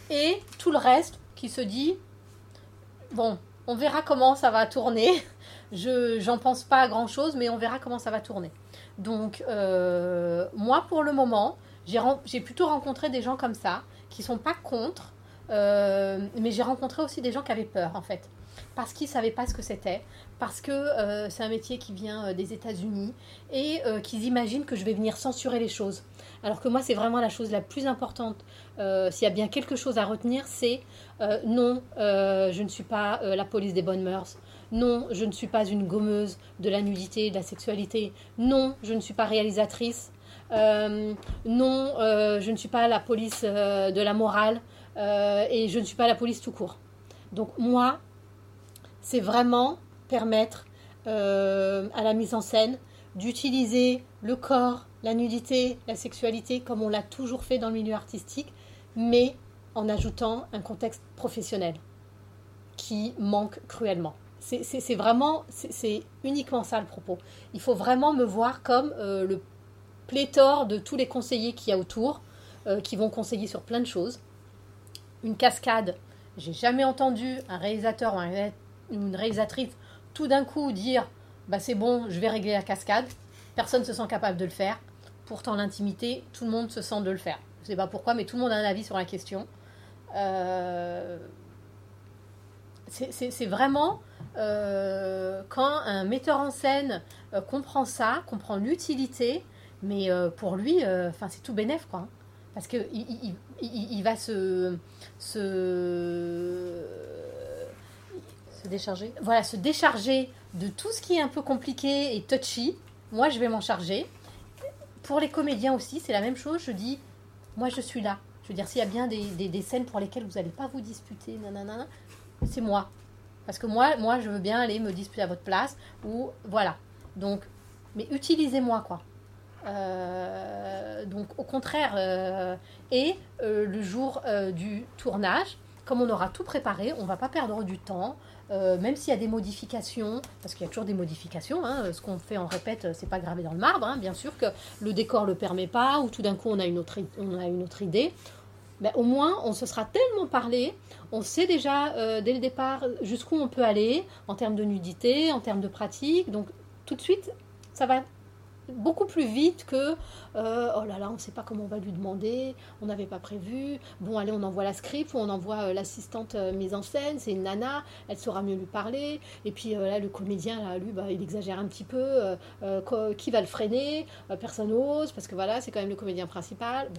et tout le reste qui se dit bon, on verra comment ça va tourner. Je j'en pense pas grand chose, mais on verra comment ça va tourner. Donc euh, moi pour le moment, j'ai plutôt rencontré des gens comme ça qui sont pas contre, euh, mais j'ai rencontré aussi des gens qui avaient peur en fait, parce qu'ils savaient pas ce que c'était, parce que euh, c'est un métier qui vient des États-Unis et qu'ils imaginent que je vais venir censurer les choses. Alors que moi, c'est vraiment la chose la plus importante. S'il y a bien quelque chose à retenir, c'est non, je ne suis pas la police des bonnes mœurs. Non, je ne suis pas une gommeuse de la nudité, de la sexualité. Non, je ne suis pas réalisatrice. Euh, non, euh, je ne suis pas la police euh, de la morale et je ne suis pas la police tout court. Donc moi, c'est vraiment permettre à la mise en scène d'utiliser le corps, la nudité, la sexualité comme on l'a toujours fait dans le milieu artistique, mais en ajoutant un contexte professionnel qui manque cruellement. C'est vraiment, c'est uniquement ça le propos. Il faut vraiment me voir comme euh, le pléthore de tous les conseillers qu'il y a autour, euh, qui vont conseiller sur plein de choses. Une cascade J'ai jamais entendu un réalisateur ou une réalisatrice tout d'un coup dire bah c'est bon, je vais régler la cascade. Personne ne se sent capable de le faire. Pourtant, l'intimité, tout le monde se sent de le faire. Je ne sais pas pourquoi, mais tout le monde a un avis sur la question. Euh, c'est vraiment euh, quand un metteur en scène euh, comprend ça, comprend l'utilité, mais pour lui, enfin c'est tout bénef quoi. Hein. Parce que il, il, va se, se se décharger. Voilà, se décharger de tout ce qui est un peu compliqué et touchy. Moi, je vais m'en charger. Pour les comédiens aussi, c'est la même chose. Je dis, moi, je suis là. Je veux dire, s'il y a bien des, des, scènes pour lesquelles vous n'allez pas vous disputer, c'est moi. Parce que moi, moi, je veux bien aller me disputer à votre place. Ou voilà. Donc, mais utilisez-moi, quoi. Euh, donc, au contraire. Euh, et euh, le jour du tournage, comme on aura tout préparé, on va pas perdre du temps. Même s'il y a des modifications, parce qu'il y a toujours des modifications, hein, ce qu'on fait en répète, c'est pas gravé dans le marbre, hein, bien sûr que le décor le permet pas, ou tout d'un coup on a une autre, on a une autre idée. Mais au moins, on se sera tellement parlé, on sait déjà euh, dès le départ jusqu'où on peut aller en termes de nudité, en termes de pratique. Donc tout de suite, ça va beaucoup plus vite que euh, oh là là, on ne sait pas comment on va lui demander, on n'avait pas prévu. Bon, allez, on envoie la script ou on envoie euh, l'assistante mise en scène, c'est une nana, elle saura mieux lui parler. Et puis là, le comédien, lui, bah, il exagère un petit peu. qui va le freiner Personne n'ose, parce que voilà, c'est quand même le comédien principal.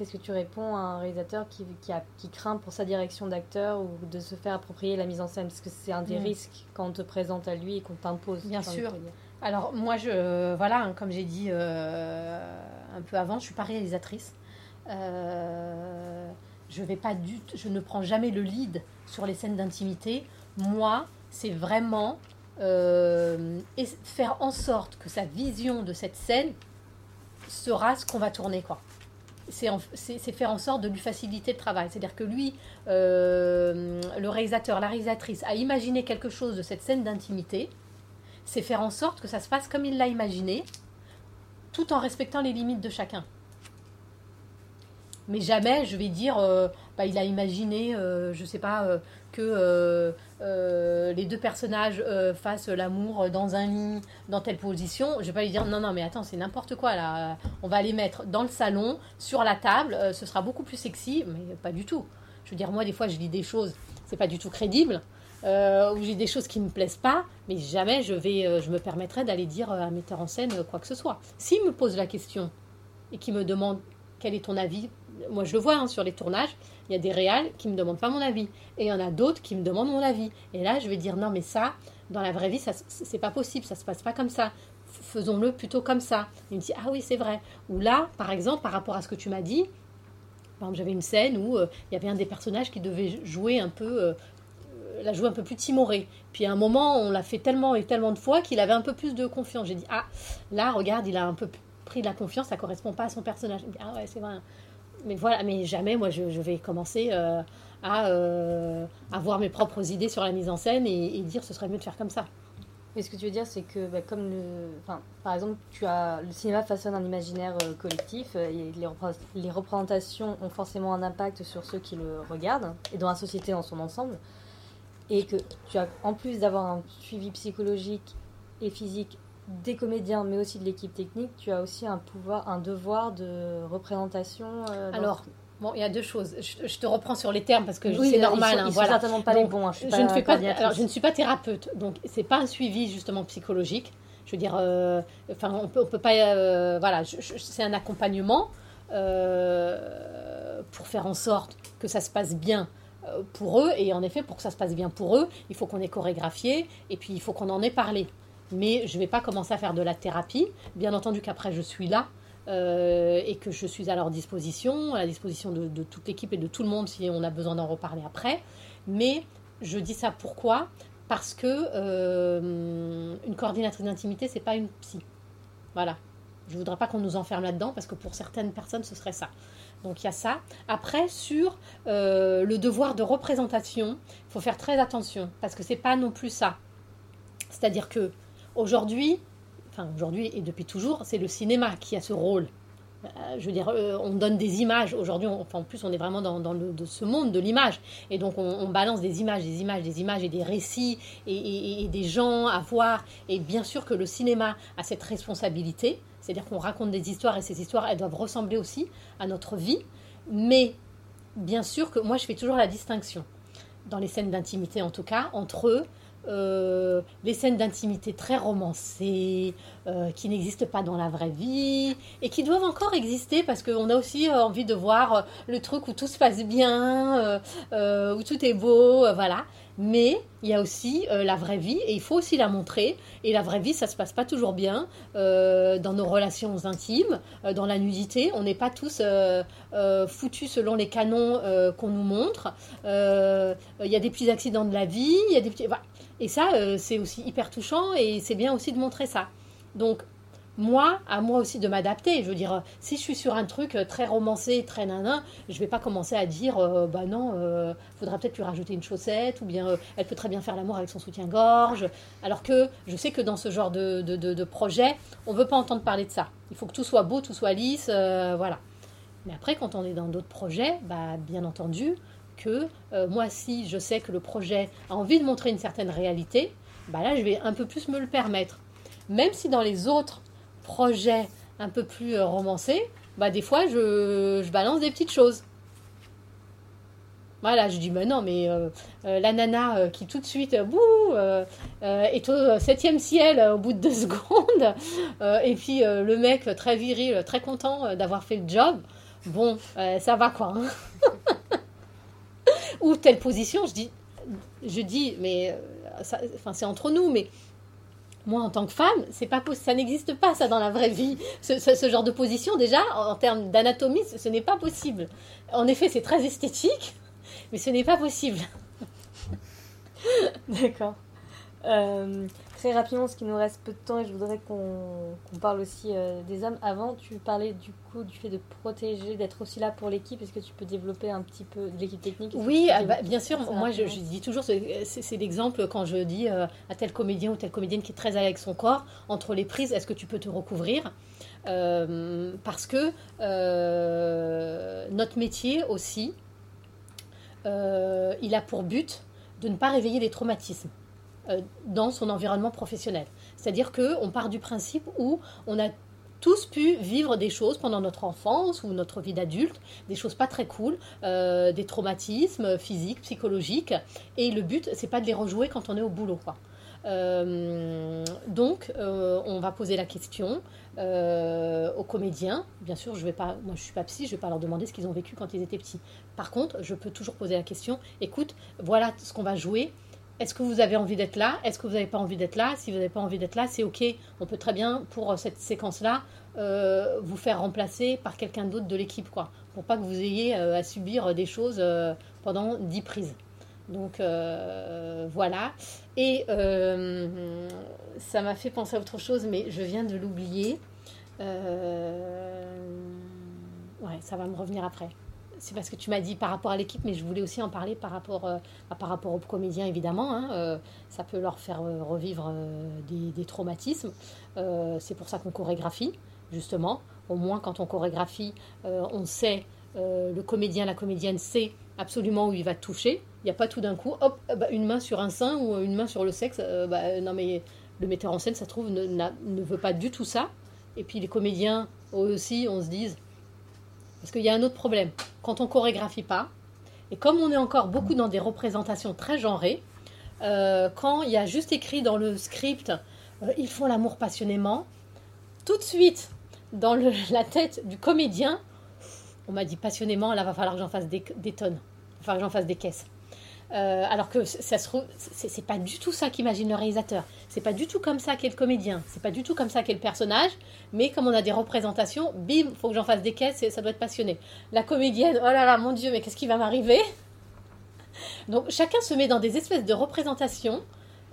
Qu'est-ce que tu réponds à un réalisateur qui, qui, a, qui craint pour sa direction d'acteur ou de se faire approprier la mise en scène? Parce que c'est un des mm. risques quand on te présente à lui et qu'on t'impose. Bien sûr. Alors moi, je, voilà, hein, comme j'ai dit euh, un peu avant, je suis pas réalisatrice. Euh, je vais pas du, je ne prends jamais le lead sur les scènes d'intimité. Moi, c'est vraiment euh, faire en sorte que sa vision de cette scène sera ce qu'on va tourner, quoi. C'est faire en sorte de lui faciliter le travail. C'est-à-dire que lui, le réalisateur, la réalisatrice, a imaginé quelque chose de cette scène d'intimité c'est faire en sorte que ça se passe comme il l'a imaginé, tout en respectant les limites de chacun. Mais jamais je vais dire, euh, bah, il a imaginé, euh, je sais pas, euh, les deux personnages fassent l'amour dans un lit, dans telle position. Je vais pas lui dire, non, non, mais attends, c'est n'importe quoi là. On va les mettre dans le salon, sur la table, ce sera beaucoup plus sexy, mais pas du tout. Je veux dire, moi, des fois, je lis des choses, c'est pas du tout crédible. Euh, où j'ai des choses qui me plaisent pas, mais jamais je, vais, euh, je me permettrai d'aller dire à un metteur en scène quoi que ce soit. S'il me pose la question et qu'il me demande quel est ton avis, moi je le vois hein, sur les tournages, il y a des réals qui ne me demandent pas mon avis, et il y en a d'autres qui me demandent mon avis. Et là, je vais dire non, mais ça, dans la vraie vie, ça c'est pas possible, ça se passe pas comme ça. Faisons-le plutôt comme ça. Il me dit ah oui, c'est vrai. Ou là, par exemple, par rapport à ce que tu m'as dit, j'avais une scène où euh, il y avait un des personnages qui devait jouer un peu la joué un peu plus timorée. Puis à un moment, on l'a fait tellement et tellement de fois qu'il avait un peu plus de confiance. J'ai dit, ah, là, regarde, il a un peu pris de la confiance, ça correspond pas à son personnage. ah ouais, c'est vrai. Mais voilà, mais jamais, moi, je, vais commencer euh, à euh, avoir mes propres idées sur la mise en scène et, dire ce serait mieux de faire comme ça. Mais ce que tu veux dire, c'est que, bah, comme le, par exemple, tu as le cinéma façonne un imaginaire euh, collectif et les, les représentations ont forcément un impact sur ceux qui le regardent et dans la société en son ensemble et que tu as, en plus d'avoir un suivi psychologique et physique des comédiens, mais aussi de l'équipe technique, tu as aussi un pouvoir, un devoir de représentation. Euh, Alors, bon, il y a deux choses. Je, te reprends sur les termes parce que c'est normal. Ils hein, voilà. certainement pas les bons. Hein, je, ne fais pas. Alors, je ne suis pas thérapeute, donc c'est pas un suivi justement psychologique. Je veux dire, euh, enfin, on peut, on peut pas. Euh, voilà, c'est un accompagnement pour faire en sorte que ça se passe bien euh, pour eux. Et en effet, pour que ça se passe bien pour eux, il faut qu'on ait chorégraphié et puis il faut qu'on en ait parlé. Mais je ne vais pas commencer à faire de la thérapie. Bien entendu qu'après, je suis là euh, et que je suis à leur disposition, à la disposition de, toute l'équipe et de tout le monde si on a besoin d'en reparler après. Mais je dis ça pourquoi? Parce que euh, une coordinatrice d'intimité, c'est pas une psy. Voilà. Je voudrais pas qu'on nous enferme là-dedans parce que pour certaines personnes, ce serait ça. Donc il y a ça. Après, sur euh, le devoir de représentation, il faut faire très attention parce que c'est pas non plus ça. C'est-à-dire que aujourd'hui, enfin aujourd'hui et depuis toujours, c'est le cinéma qui a ce rôle je veux dire, on donne des images. Aujourd'hui, en plus, on est vraiment dans, le, ce monde de l'image. Et donc, on, balance des images, des images, des images et des récits et, des gens à voir. Et bien sûr que le cinéma a cette responsabilité. C'est-à-dire qu'on raconte des histoires et ces histoires, elles doivent ressembler aussi à notre vie. Mais bien sûr que moi, je fais toujours la distinction, dans les scènes d'intimité en tout cas, entre euh, les scènes d'intimité très romancées, euh, qui n'existent pas dans la vraie vie, et qui doivent encore exister parce qu'on a aussi euh, envie de voir le truc où tout se passe bien, où tout est beau, voilà. Mais il y a aussi la vraie vie, et il faut aussi la montrer. Et la vraie vie, ça se passe pas toujours bien dans nos relations intimes, dans la nudité. On n'est pas tous foutus selon les canons qu'on nous montre. Il y a des petits accidents de la vie, il y a des petits... Et ça, euh, c'est aussi hyper touchant et c'est bien aussi de montrer ça. Donc, moi, à moi aussi de m'adapter. Je veux dire, si je suis sur un truc euh, très romancé, très nanin, je vais pas commencer à dire, euh, bah non, euh, faudra peut-être lui rajouter une chaussette, ou bien elle peut très bien faire l'amour avec son soutien-gorge. Alors que je sais que dans ce genre de, de, projet, on veut pas entendre parler de ça. Il faut que tout soit beau, tout soit lisse, voilà. Mais après, quand on est dans d'autres projets, bah, bien entendu, que euh, moi, si je sais que le projet a envie de montrer une certaine réalité, bah là, je vais un peu plus me le permettre. Même si dans les autres projets un peu plus euh, romancés, bah des fois, je, balance des petites choses. Voilà, je dis, mais non, mais euh, la nana qui tout de suite, bouh, est au septième ciel au bout de deux secondes, et puis le mec très viril, très content d'avoir fait le job, bon, ça va quoi. Hein. ou telle position, je dis, je dis mais euh, enfin, c'est entre nous, mais moi, en tant que femme, c'est pas ça n'existe pas ça dans la vraie vie. Ce, genre de position, déjà, en, termes d'anatomie, ce, n'est pas possible. En effet, c'est très esthétique, mais ce n'est pas possible. D'accord. Euh, très rapidement, parce qu'il nous reste peu de temps et je voudrais qu'on parle aussi euh, des hommes. Avant, tu parlais du coup du fait de protéger, d'être aussi là pour l'équipe. Est-ce que tu peux développer un petit peu l'équipe technique? Oui, ah bah, bien sûr. Moi, je, dis toujours, c'est l'exemple quand je dis euh, à tel comédien ou telle comédienne qui est très à avec son corps, entre les prises, est-ce que tu peux te recouvrir? Euh, Parce que notre métier aussi, il a pour but de ne pas réveiller les traumatismes. Euh, dans son environnement professionnel. C'est-à-dire qu'on part du principe où on a tous pu vivre des choses pendant notre enfance ou notre vie d'adulte, des choses pas très cool, euh, des traumatismes physiques, psychologiques, et le but c'est pas de les rejouer quand on est au boulot. Euh, donc, on va poser la question aux comédiens. Bien sûr, je vais pas, moi je suis pas psy, je vais pas leur demander ce qu'ils ont vécu quand ils étaient petits. Par contre, je peux toujours poser la question. Écoute, voilà ce qu'on va jouer. Est-ce que vous avez envie d'être là? Est-ce que vous n'avez pas envie d'être là? Si vous n'avez pas envie d'être là, c'est OK. On peut très bien, pour cette séquence-là, euh, vous faire remplacer par quelqu'un d'autre de l'équipe, quoi. Pour pas que vous ayez euh, à subir des choses euh, pendant 10 prises. Donc voilà. Et ça m'a fait penser à autre chose, mais je viens de l'oublier. ouais, ça va me revenir après c'est parce que tu m'as dit par rapport à l'équipe, mais je voulais aussi en parler par rapport, euh, par rapport aux comédiens, évidemment. Hein, euh, ça peut leur faire euh, revivre des, traumatismes. c'est pour ça qu'on chorégraphie, justement. Au moins, quand on chorégraphie, on sait, le comédien, la comédienne sait absolument où il va toucher. Il n'y a pas tout d'un coup, hop, bah, une main sur un sein ou une main sur le sexe. Bah, non, mais le metteur en scène, ça trouve, ne, veut pas du tout ça. Et puis les comédiens, aussi, on se dit parce qu'il y a un autre problème. Quand on chorégraphie pas, et comme on est encore beaucoup dans des représentations très genrées, euh, quand il y a juste écrit dans le script euh, ils font l'amour passionnément, tout de suite, dans la tête du comédien, on m'a dit passionnément, là va falloir que j'en fasse des, des tonnes, il va falloir que j'en fasse des caisses. Euh, alors que ça se c'est pas du tout ça qu'imagine le réalisateur. C'est pas du tout comme ça qu'est le comédien. C'est pas du tout comme ça qu'est le personnage. Mais comme on a des représentations, bim, faut que j'en fasse des caisses et ça doit être passionné. La comédienne, oh là là, mon Dieu, mais qu'est-ce qui va m'arriver? Donc chacun se met dans des espèces de représentations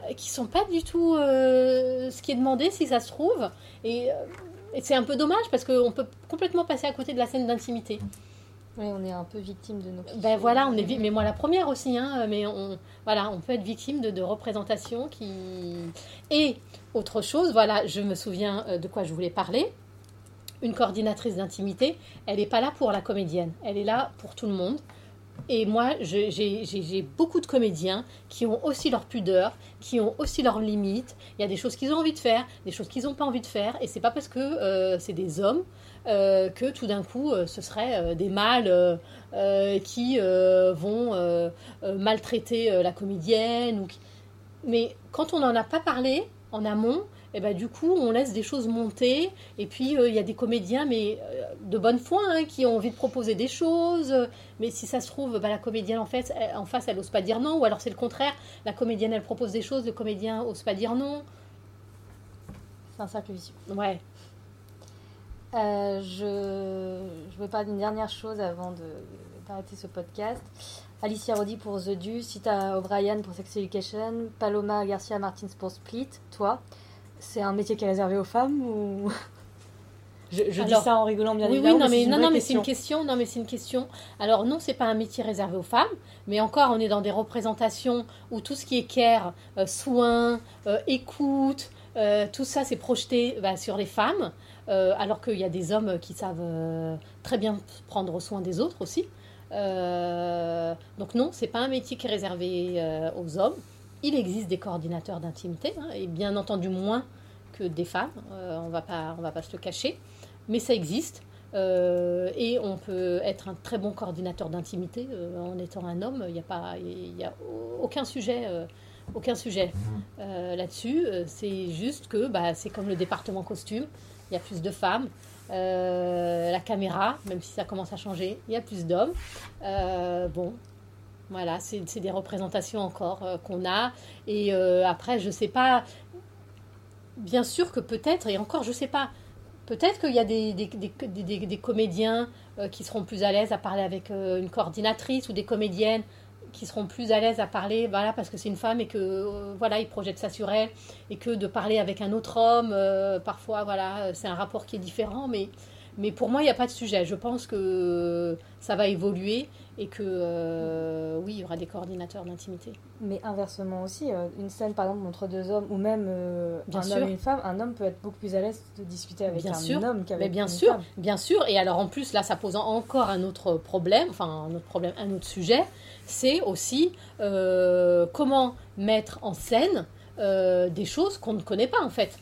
euh, qui sont pas du tout euh, ce qui est demandé si ça se trouve. Et, et c'est un peu dommage parce qu'on peut complètement passer à côté de la scène d'intimité. Oui, on est un peu victime de nos. Ben voilà, on est mais moi la première aussi, hein, mais on voilà, on peut être victime de, de représentations qui. Et autre chose, voilà, je me souviens euh, de quoi je voulais parler. une coordinatrice d'intimité, elle n'est pas là pour la comédienne, elle est là pour tout le monde. Et moi, j'ai beaucoup de comédiens qui ont aussi leur pudeur, qui ont aussi leurs limites. Il y a des choses qu'ils ont envie de faire, des choses qu'ils n'ont pas envie de faire. Et c'est pas parce que euh, c'est des hommes euh, que tout d'un coup, euh, ce seraient des mâles qui vont maltraiter la comédienne. Ou Mais quand on n'en a pas parlé en amont, et ben, du coup, on laisse des choses monter. Et puis, euh, il y a des comédiens, mais euh, de bonne foi, hein, qui ont envie de proposer des choses. Mais si ça se trouve, bah, la comédienne, en, fait, en face, elle n'ose pas dire non. Ou alors, c'est le contraire. La comédienne, elle propose des choses, le comédien n'ose pas dire non. C'est un cercle vicieux. Ouais. Euh, je, je veux parler d'une dernière chose avant d'arrêter ce podcast. Alicia Roddy pour The Deuce, Sita O'Brien pour Sex Education, Paloma Garcia Martins pour Split, toi c'est un métier qui est réservé aux femmes ou? Je, dis ça en rigolant bien oui, évidemment. Oui, non, mais, non, non, mais c'est une question. Non, mais c'est une question. Alors non, c'est pas un métier réservé aux femmes, mais encore, on est dans des représentations où tout ce qui est care, euh, soins, euh, écoute, euh, tout ça, c'est projeté bah, sur les femmes, alors qu'il y a des hommes qui savent très bien prendre soin des autres aussi. donc non, c'est pas un métier qui est réservé aux hommes il existe des coordinateurs d'intimité, hein, et bien entendu moins que des femmes, euh, on va pas, on va pas se le cacher, mais ça existe. Euh, et on peut être un très bon coordinateur d'intimité euh, en étant un homme. Il n'y a pas, il a aucun sujet, aucun sujet là-dessus. c'est juste que, bah, c'est comme le département costume. Il y a plus de femmes. la caméra, même si ça commence à changer, il y a plus d'hommes. bon, voilà, c'est des représentations encore euh, qu'on a. Et euh, après, je ne sais pas. Bien sûr que peut-être, et encore, je ne sais pas. Peut-être qu'il y a des, comédiens euh, qui seront plus à l'aise à parler avec une coordinatrice ou des comédiennes qui seront plus à l'aise à parler, voilà, parce que c'est une femme et que voilà, ils projettent ça sur elle et que de parler avec un autre homme, parfois, voilà, c'est un rapport qui est différent, mais mais pour moi, il n'y a pas de sujet. Je pense que ça va évoluer et que euh, oui, il y aura des coordinateurs d'intimité. Mais inversement aussi, euh, une scène par exemple entre deux hommes ou même euh, un homme et une femme, un homme peut être beaucoup plus à l'aise de discuter avec un homme qu'avec bien une sûr, femme. Bien sûr, et alors en plus là, ça pose encore un autre problème, enfin un autre problème, un autre sujet, c'est aussi comment mettre en scène des choses qu'on ne connaît pas en fait.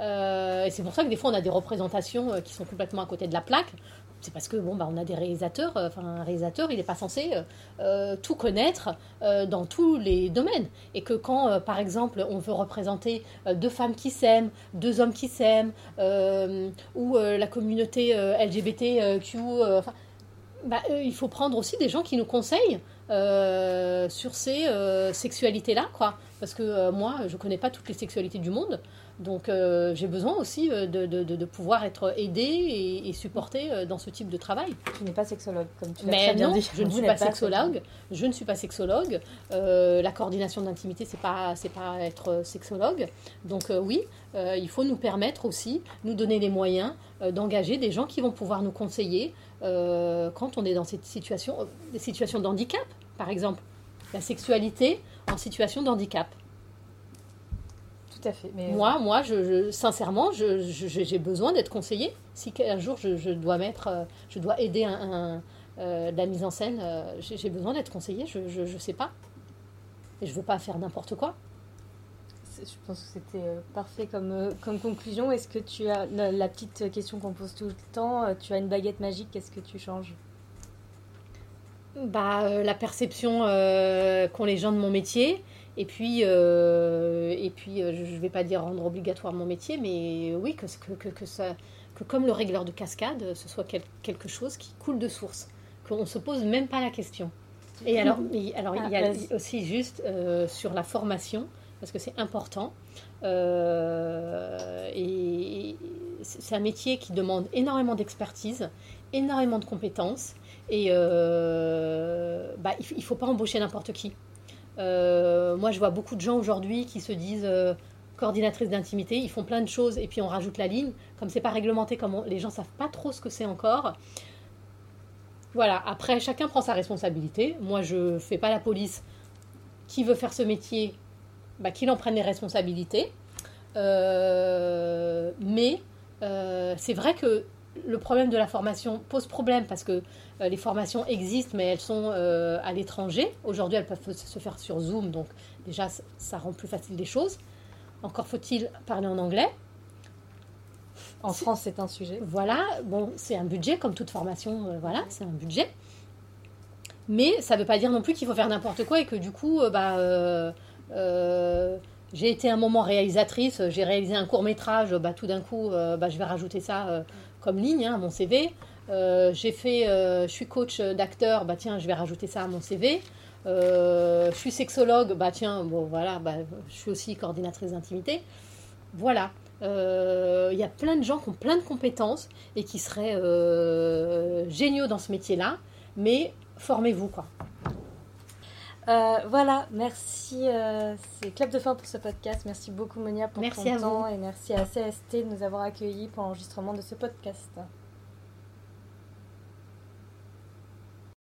Euh, et c'est pour ça que des fois on a des représentations euh, qui sont complètement à côté de la plaque. C'est parce que bon, bah, on a des réalisateurs, euh, enfin un réalisateur, il n'est pas censé tout connaître dans tous les domaines. Et que quand, par exemple, on veut représenter deux femmes qui s'aiment, deux hommes qui s'aiment, ou la communauté LGBTQ, bah, il faut prendre aussi des gens qui nous conseillent sur ces sexualités-là, quoi. Parce que moi, je ne connais pas toutes les sexualités du monde. Donc euh, j'ai besoin aussi euh, de, de, de, pouvoir être aidé et, et supporté euh, dans ce type de travail. Tu n'es pas sexologue, comme tu l'as très bien dit. Je ne suis pas, sexologue. Je ne suis pas sexologue. la coordination d'intimité, c'est pas c'est pas être sexologue. Donc oui, il faut nous permettre aussi, nous donner les moyens d'engager des gens qui vont pouvoir nous conseiller quand on est dans cette situation, des situations d'handicap, par exemple. La sexualité en situation d'handicap fait. Mais... Moi, moi je, sincèrement, j'ai besoin d'être conseillé. Si un jour je, dois mettre, euh, je dois aider un, euh, la mise en scène, euh, j'ai besoin d'être conseillé. Je ne sais pas. Et je veux pas faire n'importe quoi. Je pense que c'était parfait comme, comme conclusion. Est-ce que tu as la, petite question qu'on pose tout le temps Tu as une baguette magique, qu'est-ce que tu changes? Bah, la perception qu'ont les gens de mon métier et puis, euh, et puis euh, je ne vais pas dire rendre obligatoire mon métier, mais oui, que, que, que, ça, que comme le régleur de cascade, ce soit quelque chose qui coule de source, qu'on ne se pose même pas la question. Et alors, alors il y a ah, aussi juste euh, sur la formation, parce que c'est important. et c'est un métier qui demande énormément d'expertise, énormément de compétences. Et bah, il ne faut pas embaucher n'importe qui. Euh, moi, je vois beaucoup de gens aujourd'hui qui se disent euh, coordinatrice d'intimité, ils font plein de choses et puis on rajoute la ligne. Comme c'est pas réglementé, comme les gens savent pas trop ce que c'est encore. Voilà, après, chacun prend sa responsabilité. Moi, je fais pas la police. Qui veut faire ce métier, bah, qu'il en prenne les responsabilités. Euh, mais c'est vrai que le problème de la formation pose problème parce que euh, les formations existent, mais elles sont euh, à l'étranger. Aujourd'hui, elles peuvent se faire sur Zoom, donc déjà, ça rend plus facile les choses. Encore faut-il parler en anglais. En France, c'est un sujet. Voilà, bon, c'est un budget, comme toute formation, euh, voilà, c'est un budget. Mais ça ne veut pas dire non plus qu'il faut faire n'importe quoi et que du coup, bah, j'ai été un moment réalisatrice, j'ai réalisé un court métrage, bah, tout d'un coup, bah, je vais rajouter ça comme ligne hein, à mon CV. Euh, j'ai fait, euh, je suis coach d'acteur, bah tiens, je vais rajouter ça à mon CV. Euh, je suis sexologue, bah tiens, bon voilà, bah, je suis aussi coordinatrice d'intimité. Voilà. Il y a plein de gens qui ont plein de compétences et qui seraient géniaux dans ce métier-là, mais formez-vous quoi. voilà, merci. c'est clap de fin pour ce podcast. Merci beaucoup Monia pour merci ton temps et merci à CST de nous avoir accueillis pour l'enregistrement de ce podcast.